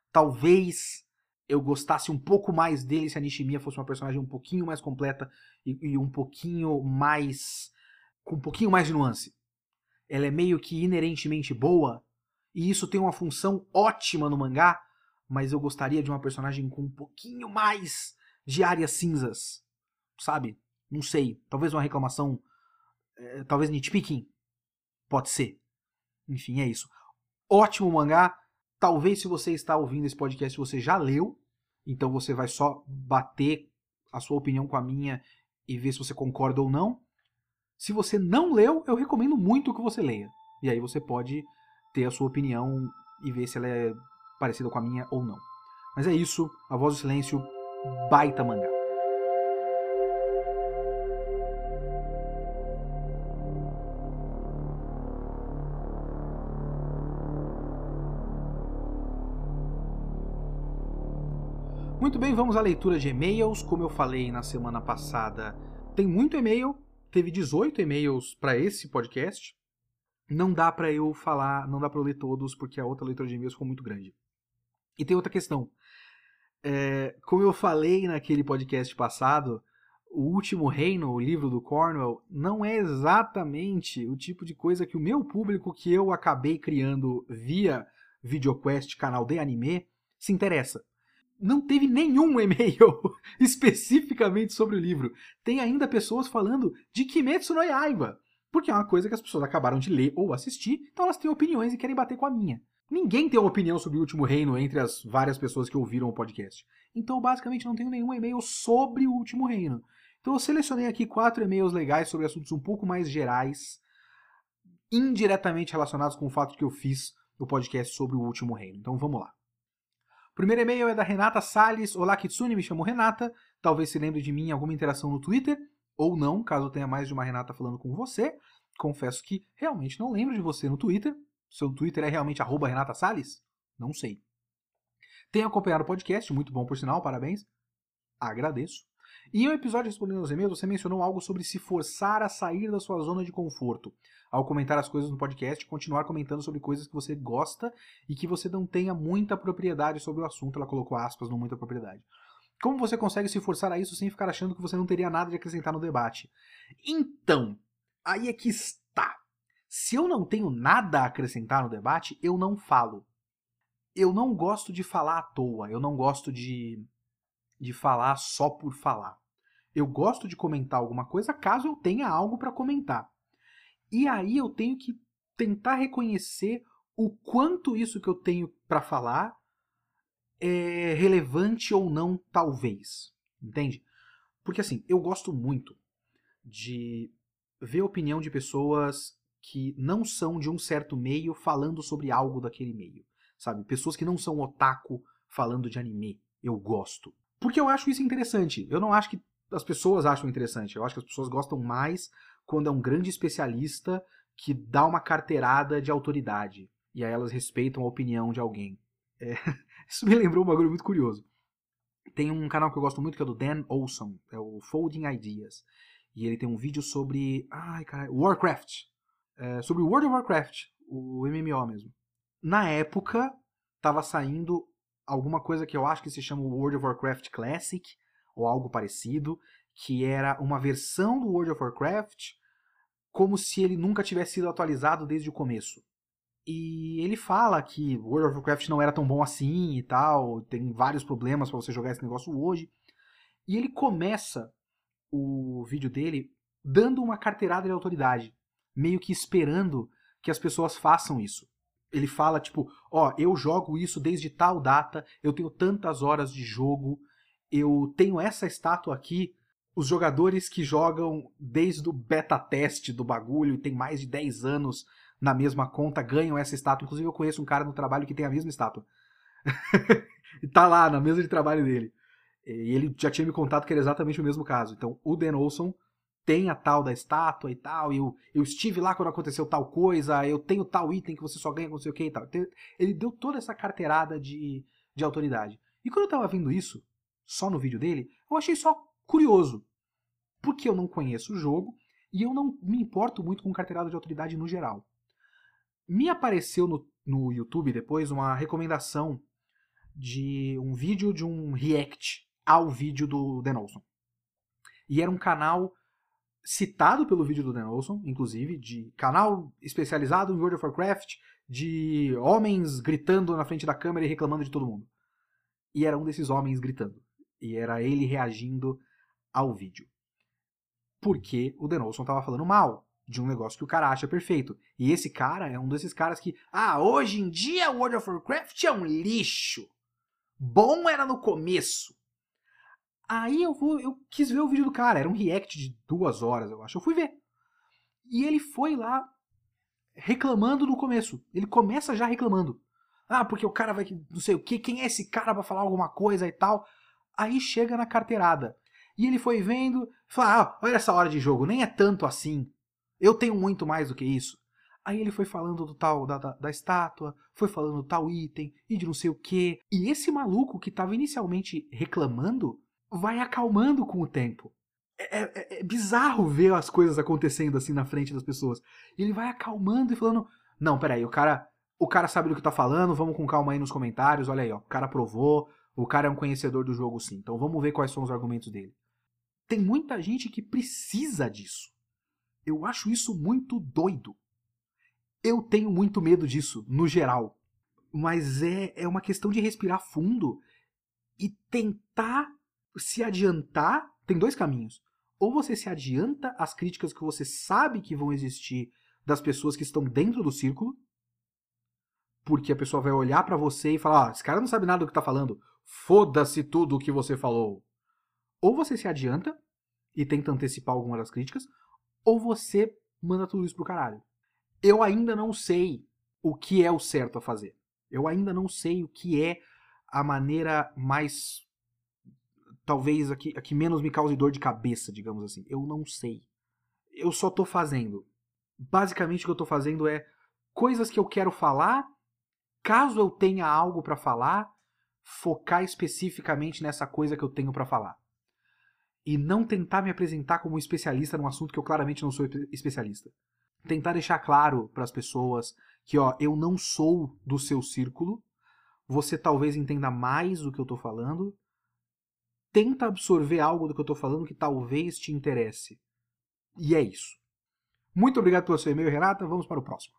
Talvez eu gostasse um pouco mais dele se a Nishimiya fosse uma personagem um pouquinho mais completa e, e um pouquinho mais. com um pouquinho mais de nuance. Ela é meio que inerentemente boa, e isso tem uma função ótima no mangá, mas eu gostaria de uma personagem com um pouquinho mais de áreas cinzas, sabe? Não sei. Talvez uma reclamação. É, talvez nitpicking. Pode ser. Enfim, é isso. Ótimo mangá. Talvez se você está ouvindo esse podcast você já leu. Então você vai só bater a sua opinião com a minha e ver se você concorda ou não. Se você não leu, eu recomendo muito que você leia. E aí você pode ter a sua opinião e ver se ela é parecida com a minha ou não. Mas é isso. A Voz do Silêncio, baita mangá. Muito bem, vamos à leitura de e-mails. Como eu falei na semana passada, tem muito e-mail. Teve 18 e-mails para esse podcast. Não dá para eu falar, não dá para ler todos, porque a outra leitura de e-mails ficou muito grande. E tem outra questão. É, como eu falei naquele podcast passado, o Último Reino, o livro do Cornwell, não é exatamente o tipo de coisa que o meu público que eu acabei criando via VideoQuest, canal de anime, se interessa não teve nenhum e-mail especificamente sobre o livro. Tem ainda pessoas falando de Kimetsu no Yaiba, porque é uma coisa que as pessoas acabaram de ler ou assistir, então elas têm opiniões e querem bater com a minha. Ninguém tem uma opinião sobre o Último Reino entre as várias pessoas que ouviram o podcast. Então, basicamente, não tenho nenhum e-mail sobre o Último Reino. Então, eu selecionei aqui quatro e-mails legais sobre assuntos um pouco mais gerais, indiretamente relacionados com o fato que eu fiz o podcast sobre o Último Reino. Então, vamos lá primeiro e-mail é da Renata Salles. Olá, Kitsune, me chamo Renata. Talvez se lembre de mim em alguma interação no Twitter, ou não, caso tenha mais de uma Renata falando com você. Confesso que realmente não lembro de você no Twitter. Seu Twitter é realmente arroba Renata Salles? Não sei. Tenho acompanhado o podcast, muito bom por sinal, parabéns. Agradeço. E em um episódio respondendo aos e-mails, você mencionou algo sobre se forçar a sair da sua zona de conforto. Ao comentar as coisas no podcast, continuar comentando sobre coisas que você gosta e que você não tenha muita propriedade sobre o assunto. Ela colocou aspas, não muita propriedade. Como você consegue se forçar a isso sem ficar achando que você não teria nada de acrescentar no debate? Então, aí é que está. Se eu não tenho nada a acrescentar no debate, eu não falo. Eu não gosto de falar à toa, eu não gosto de de falar só por falar. Eu gosto de comentar alguma coisa caso eu tenha algo para comentar. E aí eu tenho que tentar reconhecer o quanto isso que eu tenho para falar é relevante ou não, talvez. Entende? Porque assim, eu gosto muito de ver a opinião de pessoas que não são de um certo meio falando sobre algo daquele meio. Sabe? Pessoas que não são otaku falando de anime. Eu gosto. Porque eu acho isso interessante. Eu não acho que as pessoas acham interessante. Eu acho que as pessoas gostam mais quando é um grande especialista que dá uma carteirada de autoridade. E aí elas respeitam a opinião de alguém. É, isso me lembrou um bagulho muito curioso. Tem um canal que eu gosto muito que é do Dan Olson, é o Folding Ideas. E ele tem um vídeo sobre. Ai, caralho. Warcraft. É, sobre World of Warcraft, o MMO mesmo. Na época, estava saindo alguma coisa que eu acho que se chama World of Warcraft Classic, ou algo parecido, que era uma versão do World of Warcraft como se ele nunca tivesse sido atualizado desde o começo. E ele fala que World of Warcraft não era tão bom assim e tal, tem vários problemas para você jogar esse negócio hoje. E ele começa o vídeo dele dando uma carteirada de autoridade, meio que esperando que as pessoas façam isso. Ele fala tipo, ó, oh, eu jogo isso desde tal data, eu tenho tantas horas de jogo, eu tenho essa estátua aqui. Os jogadores que jogam desde o beta teste do bagulho e tem mais de 10 anos na mesma conta ganham essa estátua. Inclusive, eu conheço um cara no trabalho que tem a mesma estátua. e tá lá, na mesa de trabalho dele. E ele já tinha me contado que era exatamente o mesmo caso. Então, o Dan Olson tem a tal da estátua e tal, eu, eu estive lá quando aconteceu tal coisa, eu tenho tal item que você só ganha com não sei o que e tal. Ele deu toda essa carteirada de, de autoridade. E quando eu tava vendo isso, só no vídeo dele, eu achei só curioso. Porque eu não conheço o jogo e eu não me importo muito com carteirada de autoridade no geral. Me apareceu no, no YouTube depois uma recomendação de um vídeo de um react ao vídeo do Dan Olson. E era um canal citado pelo vídeo do Dan Olson, inclusive, de canal especializado em World of Warcraft, de homens gritando na frente da câmera e reclamando de todo mundo. E era um desses homens gritando. E era ele reagindo ao vídeo. Porque o Denolson tava falando mal de um negócio que o cara acha perfeito. E esse cara é um desses caras que, ah, hoje em dia World of Warcraft é um lixo. Bom era no começo. Aí eu, vou, eu quis ver o vídeo do cara, era um react de duas horas, eu acho. Eu fui ver. E ele foi lá reclamando no começo. Ele começa já reclamando. Ah, porque o cara vai. Não sei o que, quem é esse cara pra falar alguma coisa e tal. Aí chega na carteirada. E ele foi vendo, fala, ah, olha essa hora de jogo, nem é tanto assim. Eu tenho muito mais do que isso. Aí ele foi falando do tal da, da, da, estátua, foi falando do tal item e de não sei o que. E esse maluco que estava inicialmente reclamando vai acalmando com o tempo. É, é, é, bizarro ver as coisas acontecendo assim na frente das pessoas. Ele vai acalmando e falando: Não, peraí, o cara, o cara sabe do que tá falando, vamos com calma aí nos comentários, olha aí, ó, o cara provou, o cara é um conhecedor do jogo sim. Então vamos ver quais são os argumentos dele. Tem muita gente que precisa disso. Eu acho isso muito doido. Eu tenho muito medo disso, no geral. Mas é, é uma questão de respirar fundo e tentar se adiantar. Tem dois caminhos. Ou você se adianta às críticas que você sabe que vão existir das pessoas que estão dentro do círculo, porque a pessoa vai olhar para você e falar: ah, esse cara não sabe nada do que tá falando. Foda-se tudo o que você falou. Ou você se adianta e tenta antecipar alguma das críticas, ou você manda tudo isso pro caralho. Eu ainda não sei o que é o certo a fazer. Eu ainda não sei o que é a maneira mais. Talvez a que, a que menos me cause dor de cabeça, digamos assim. Eu não sei. Eu só tô fazendo. Basicamente o que eu tô fazendo é coisas que eu quero falar caso eu tenha algo para falar, focar especificamente nessa coisa que eu tenho para falar. E não tentar me apresentar como especialista num assunto que eu claramente não sou especialista. Tentar deixar claro para as pessoas que, ó, eu não sou do seu círculo, você talvez entenda mais do que eu estou falando, tenta absorver algo do que eu estou falando que talvez te interesse. E é isso. Muito obrigado pelo seu e-mail, Renata. Vamos para o próximo.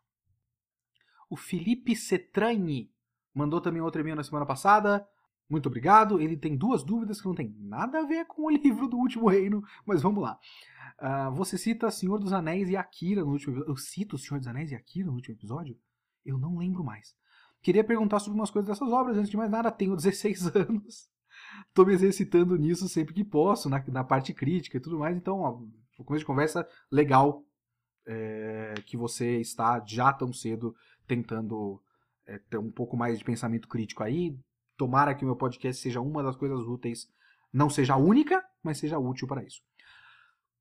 O Felipe Cetrani mandou também outro e-mail na semana passada. Muito obrigado. Ele tem duas dúvidas que não tem nada a ver com o livro do Último Reino, mas vamos lá. Uh, você cita Senhor dos Anéis e Akira no último Eu cito Senhor dos Anéis e Akira no último episódio? Eu não lembro mais. Queria perguntar sobre umas coisas dessas obras. Antes de mais nada, tenho 16 anos. Estou me exercitando nisso sempre que posso, na, na parte crítica e tudo mais. Então, ó, começo de conversa legal é, que você está já tão cedo tentando é, ter um pouco mais de pensamento crítico aí. Tomara que o meu podcast seja uma das coisas úteis, não seja a única, mas seja útil para isso.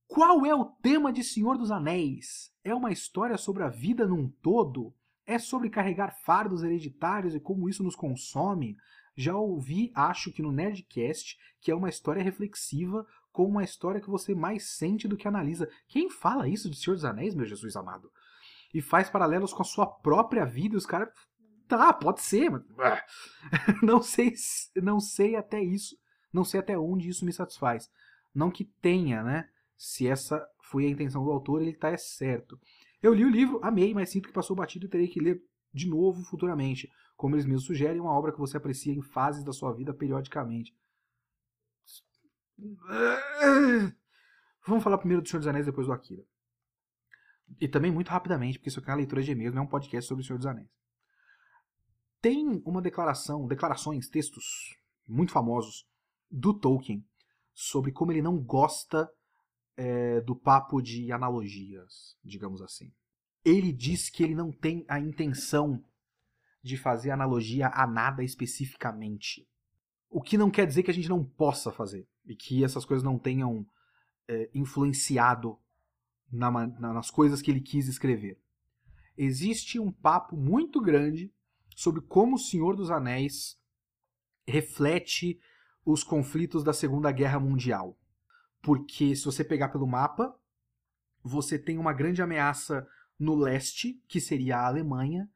Qual é o tema de Senhor dos Anéis? É uma história sobre a vida num todo? É sobre carregar fardos hereditários e como isso nos consome? Já ouvi, acho que no Nerdcast, que é uma história reflexiva com uma história que você mais sente do que analisa. Quem fala isso de Senhor dos Anéis, meu Jesus amado? e faz paralelos com a sua própria vida, os caras Tá, pode ser, mas não sei, não sei até isso, não sei até onde isso me satisfaz. Não que tenha, né? Se essa foi a intenção do autor, ele tá é certo. Eu li o livro, amei, mas sinto que passou batido e terei que ler de novo futuramente. Como eles mesmos sugerem, uma obra que você aprecia em fases da sua vida periodicamente. Vamos falar primeiro do Senhor dos Anéis, depois do Akira. E também muito rapidamente, porque isso aqui é uma leitura de e-mails, não é um podcast sobre o Senhor dos Anéis. Tem uma declaração, declarações, textos muito famosos do Tolkien sobre como ele não gosta é, do papo de analogias, digamos assim. Ele diz que ele não tem a intenção de fazer analogia a nada especificamente. O que não quer dizer que a gente não possa fazer e que essas coisas não tenham é, influenciado na, na, nas coisas que ele quis escrever. Existe um papo muito grande sobre como o Senhor dos Anéis reflete os conflitos da Segunda Guerra Mundial. Porque se você pegar pelo mapa, você tem uma grande ameaça no leste, que seria a Alemanha,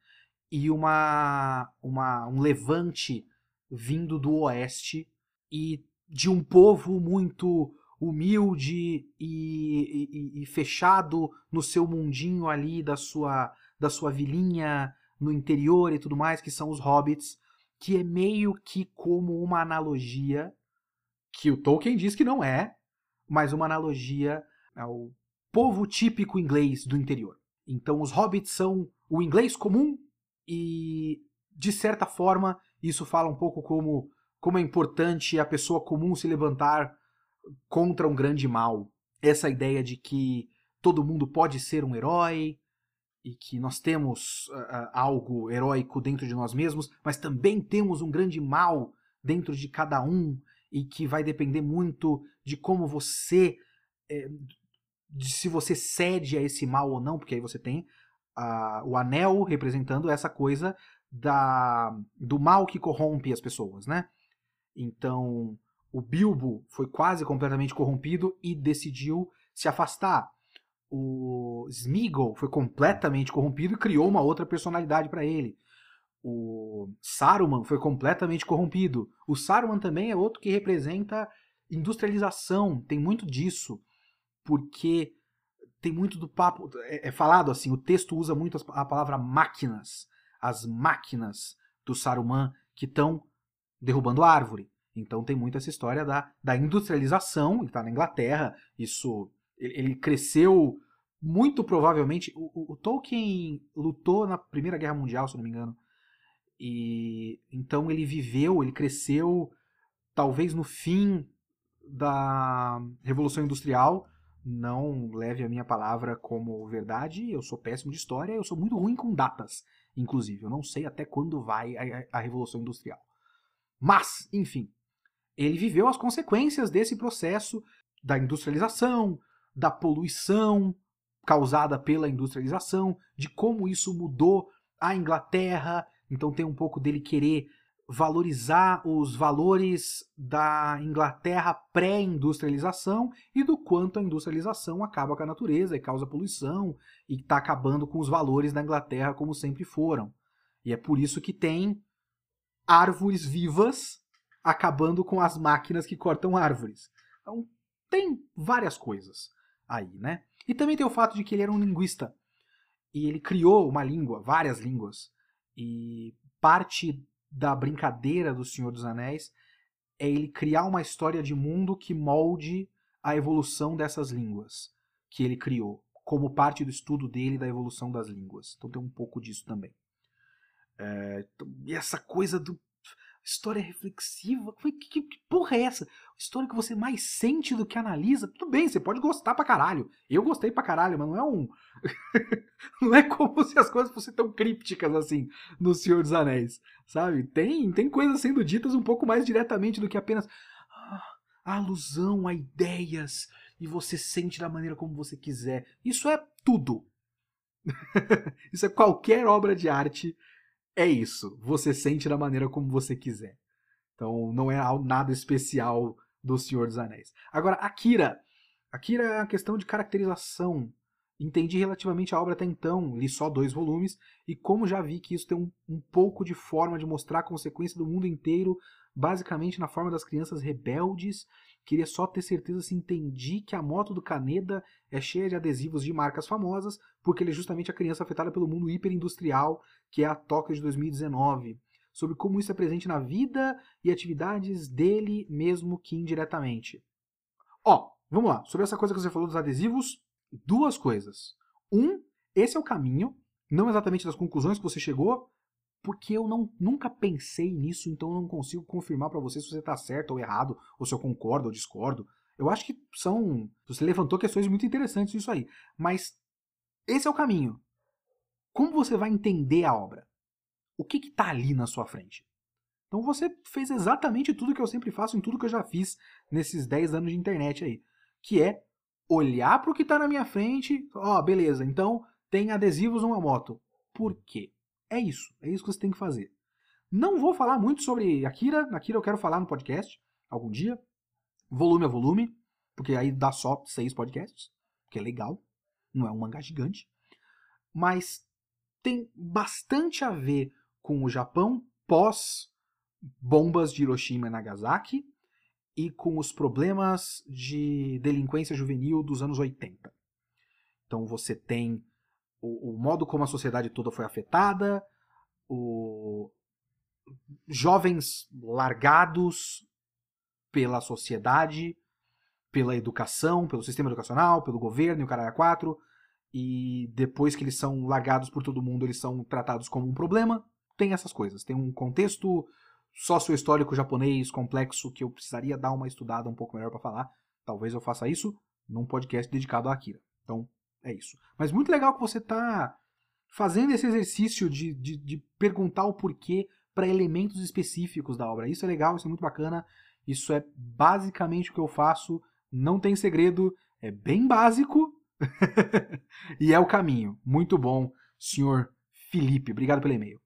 e uma, uma um levante vindo do oeste e de um povo muito humilde e, e, e, fechado no seu mundinho ali da sua da sua vilinha no interior e tudo mais, que são os hobbits, que é meio que como uma analogia que o Tolkien diz que não é, mas uma analogia ao povo típico inglês do interior. Então os hobbits são o inglês comum e de certa forma isso fala um pouco como como é importante a pessoa comum se levantar contra um grande mal. Essa ideia de que todo mundo pode ser um herói, e que nós temos uh, algo heróico dentro de nós mesmos, mas também temos um grande mal dentro de cada um e que vai depender muito de como você, é, de se você cede a esse mal ou não, porque aí você tem uh, o anel representando essa coisa da, do mal que corrompe as pessoas, né? Então, o Bilbo foi quase completamente corrompido e decidiu se afastar o Smeagol foi completamente corrompido e criou uma outra personalidade para ele. O Saruman foi completamente corrompido. O Saruman também é outro que representa industrialização, tem muito disso, porque tem muito do papo. É, é falado assim, o texto usa muito a palavra máquinas. As máquinas do Saruman que estão derrubando árvore. Então tem muito essa história da, da industrialização, ele está na Inglaterra, isso ele, ele cresceu muito provavelmente. O, o, Tolkien lutou na Primeira Guerra Mundial, se não me engano. E então ele viveu, ele cresceu, talvez no fim da Revolução Industrial. Não leve a minha palavra como verdade, eu sou péssimo de história, eu sou muito ruim com datas, inclusive. Eu não sei até quando vai a, a Revolução Industrial. Mas, enfim, ele viveu as consequências desse processo da industrialização, da poluição causada pela industrialização, de como isso mudou a Inglaterra. Então tem um pouco dele querer valorizar os valores da Inglaterra pré-industrialização e do quanto a industrialização acaba com a natureza e causa poluição e está acabando com os valores da Inglaterra como sempre foram. E é por isso que tem árvores vivas acabando com as máquinas que cortam árvores. Então tem várias coisas aí, né? E também tem o fato de que ele era um linguista. E ele criou uma língua, várias línguas. E parte da brincadeira do Senhor dos Anéis é ele criar uma história de mundo que molde a evolução dessas línguas que ele criou, como parte do estudo dele da evolução das línguas. Então tem um pouco disso também. É, e essa coisa do História reflexiva? Que, que, que, porra é essa? História que você mais sente do que analisa? Tudo bem, você pode gostar pra caralho. Eu gostei pra caralho, mas não é um. não é como se as coisas fossem tão crípticas assim no Senhor dos Anéis. Sabe? Tem, tem coisas sendo ditas um pouco mais diretamente do que apenas ah, alusão a ideias e você sente da maneira como você quiser. Isso é tudo. Isso é qualquer obra de arte é isso. Você sente da maneira como você quiser. Então não é nada especial do Senhor dos Anéis. Agora, Akira. Akira é uma questão de caracterização. Entendi relativamente a obra até então, li só dois volumes, e como já vi que isso tem um, um pouco de forma de mostrar a consequência do mundo inteiro, basicamente na forma das crianças rebeldes, queria só ter certeza se entendi que a moto do Caneda é cheia de adesivos de marcas famosas, porque ele é justamente a criança afetada pelo mundo hiperindustrial, que é a Tóquio de 2019. Sobre como isso é presente na vida e atividades dele, mesmo que indiretamente. Ó, vamos lá. Sobre essa coisa que você falou dos adesivos, duas coisas. Um, esse é o caminho, não exatamente das conclusões que você chegou, porque eu não, nunca pensei nisso, então eu não consigo confirmar para você se você está certo ou errado, ou se eu concordo ou discordo. Eu acho que são. Você levantou questões muito interessantes isso aí. Mas esse é o caminho. Como você vai entender a obra? O que está ali na sua frente? Então você fez exatamente tudo que eu sempre faço em tudo que eu já fiz nesses 10 anos de internet aí. Que é olhar para o que está na minha frente, ó, oh, beleza, então tem adesivos numa moto. Por quê? É isso, é isso que você tem que fazer. Não vou falar muito sobre Akira, Akira eu quero falar no podcast, algum dia, volume a volume, porque aí dá só seis podcasts, que é legal, não é um mangá gigante, mas tem bastante a ver com o Japão pós bombas de Hiroshima e Nagasaki, e com os problemas de delinquência juvenil dos anos 80. Então você tem o, o modo como a sociedade toda foi afetada, o, jovens largados pela sociedade, pela educação, pelo sistema educacional, pelo governo e o caralho 4, e depois que eles são largados por todo mundo, eles são tratados como um problema. Tem essas coisas. Tem um contexto sócio-histórico japonês complexo que eu precisaria dar uma estudada um pouco melhor para falar. Talvez eu faça isso num podcast dedicado a Akira. Então, é isso. Mas muito legal que você está fazendo esse exercício de, de, de perguntar o porquê para elementos específicos da obra. Isso é legal, isso é muito bacana. Isso é basicamente o que eu faço. Não tem segredo, é bem básico e é o caminho. Muito bom, senhor Felipe. Obrigado pelo e-mail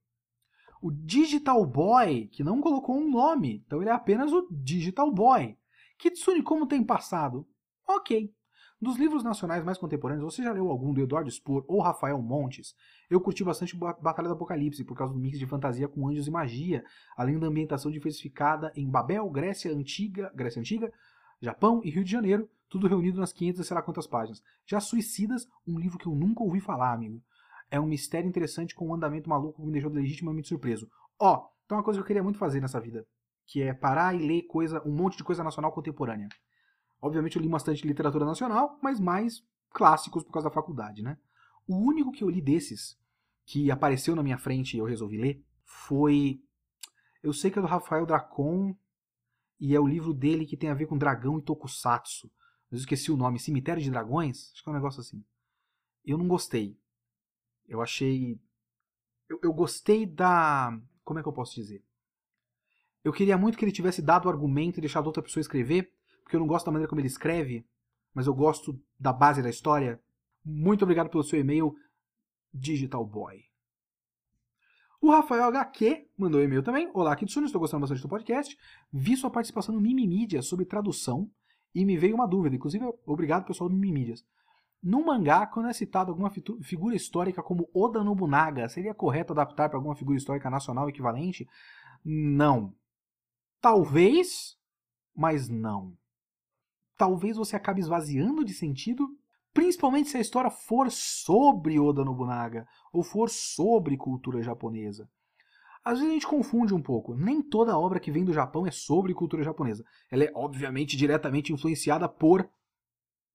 o Digital Boy, que não colocou um nome, então ele é apenas o Digital Boy. Kitsune, como tem passado? Ok. Dos livros nacionais mais contemporâneos, você já leu algum do Eduardo Spor ou Rafael Montes? Eu curti bastante Batalha do Apocalipse, por causa do mix de fantasia com anjos e magia, além da ambientação diversificada em Babel, Grécia Antiga, Grécia Antiga, Japão e Rio de Janeiro, tudo reunido nas 500 e sei lá quantas páginas. Já Suicidas, um livro que eu nunca ouvi falar, amigo é um mistério interessante com um andamento maluco que me deixou legitimamente surpreso. Ó, oh, então uma coisa que eu queria muito fazer nessa vida, que é parar e ler coisa, um monte de coisa nacional contemporânea. Obviamente eu li bastante literatura nacional, mas mais clássicos por causa da faculdade, né? O único que eu li desses, que apareceu na minha frente e eu resolvi ler, foi. Eu sei que é do Rafael Dracon, e é o livro dele que tem a ver com dragão e tokusatsu. Mas eu esqueci o nome, Cemitério de Dragões? Acho que é um negócio assim. Eu não gostei. Eu achei. Eu, eu gostei da. Como é que eu posso dizer? Eu queria muito que ele tivesse dado o argumento e deixado outra pessoa escrever, porque eu não gosto da maneira como ele escreve, mas eu gosto da base da história. Muito obrigado pelo seu e-mail, Digital Boy. O Rafael HQ mandou e-mail também. Olá, Kitsune, estou gostando bastante do podcast. Vi sua participação no Mimimídia sobre tradução e me veio uma dúvida. Inclusive, obrigado pessoal do Mimimídias. No mangá, quando é citado alguma figura histórica como Oda Nobunaga, seria correto adaptar para alguma figura histórica nacional equivalente? Não. Talvez, mas não. Talvez você acabe esvaziando de sentido, principalmente se a história for sobre Oda Nobunaga ou for sobre cultura japonesa. Às vezes a gente confunde um pouco. Nem toda obra que vem do Japão é sobre cultura japonesa. Ela é, obviamente, diretamente influenciada por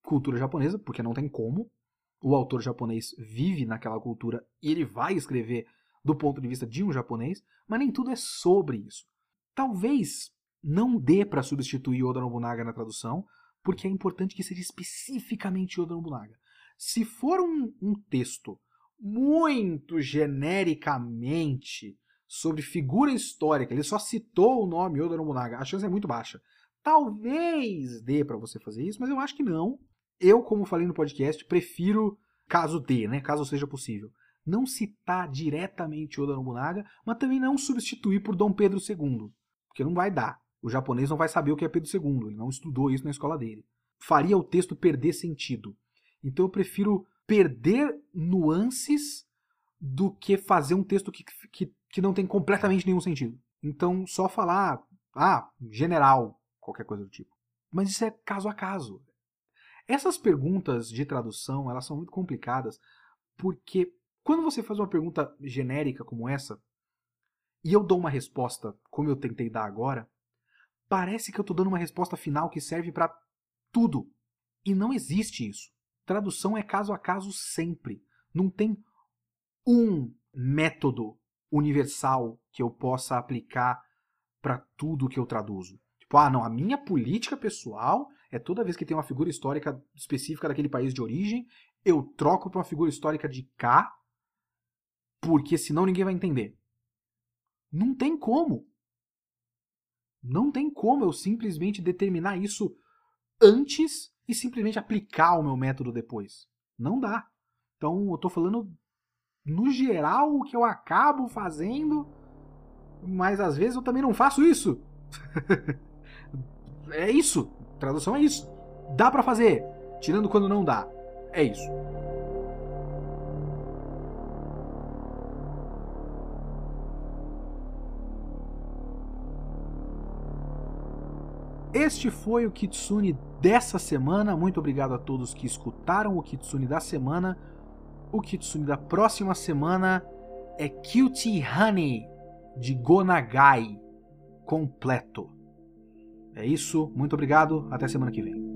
cultura japonesa, porque não tem como. O autor japonês vive naquela cultura e ele vai escrever do ponto de vista de um japonês, mas nem tudo é sobre isso. Talvez não dê para substituir Oda Nobunaga na tradução, porque é importante que seja especificamente Oda Nobunaga. Se for um, um texto muito genericamente sobre figura histórica, ele só citou o nome Oda Nobunaga, a chance é muito baixa. Talvez dê para você fazer isso, mas eu acho que não. Eu, como falei no podcast, prefiro, caso dê, né, caso seja possível, não citar diretamente Oda Nobunaga, mas também não substituir por Dom Pedro II, porque não vai dar. O japonês não vai saber o que é Pedro II, ele não estudou isso na escola dele. Faria o texto perder sentido. Então eu prefiro perder nuances do que fazer um texto que, que, que não tem completamente nenhum sentido. Então, só falar, ah, general, qualquer coisa do tipo. Mas isso é caso a caso. Essas perguntas de tradução, elas são muito complicadas, porque quando você faz uma pergunta genérica como essa, e eu dou uma resposta como eu tentei dar agora, parece que eu estou dando uma resposta final que serve para tudo. E não existe isso. Tradução é caso a caso sempre. Não tem um método universal que eu possa aplicar para tudo que eu traduzo. Tipo, ah, não, a minha política pessoal é toda vez que tem uma figura histórica específica daquele país de origem, eu troco para uma figura histórica de cá, porque senão ninguém vai entender. Não tem como. Não tem como eu simplesmente determinar isso antes e simplesmente aplicar o meu método depois. Não dá. Então eu estou falando no geral o que eu acabo fazendo, mas às vezes eu também não faço isso. é isso. Tradução é isso. Dá para fazer, tirando quando não dá. É isso. Este foi o Kitsune dessa semana. Muito obrigado a todos que escutaram o Kitsune da semana. O Kitsune da próxima semana é Cutie Honey de Gonagai completo. É isso, muito obrigado, até semana que vem.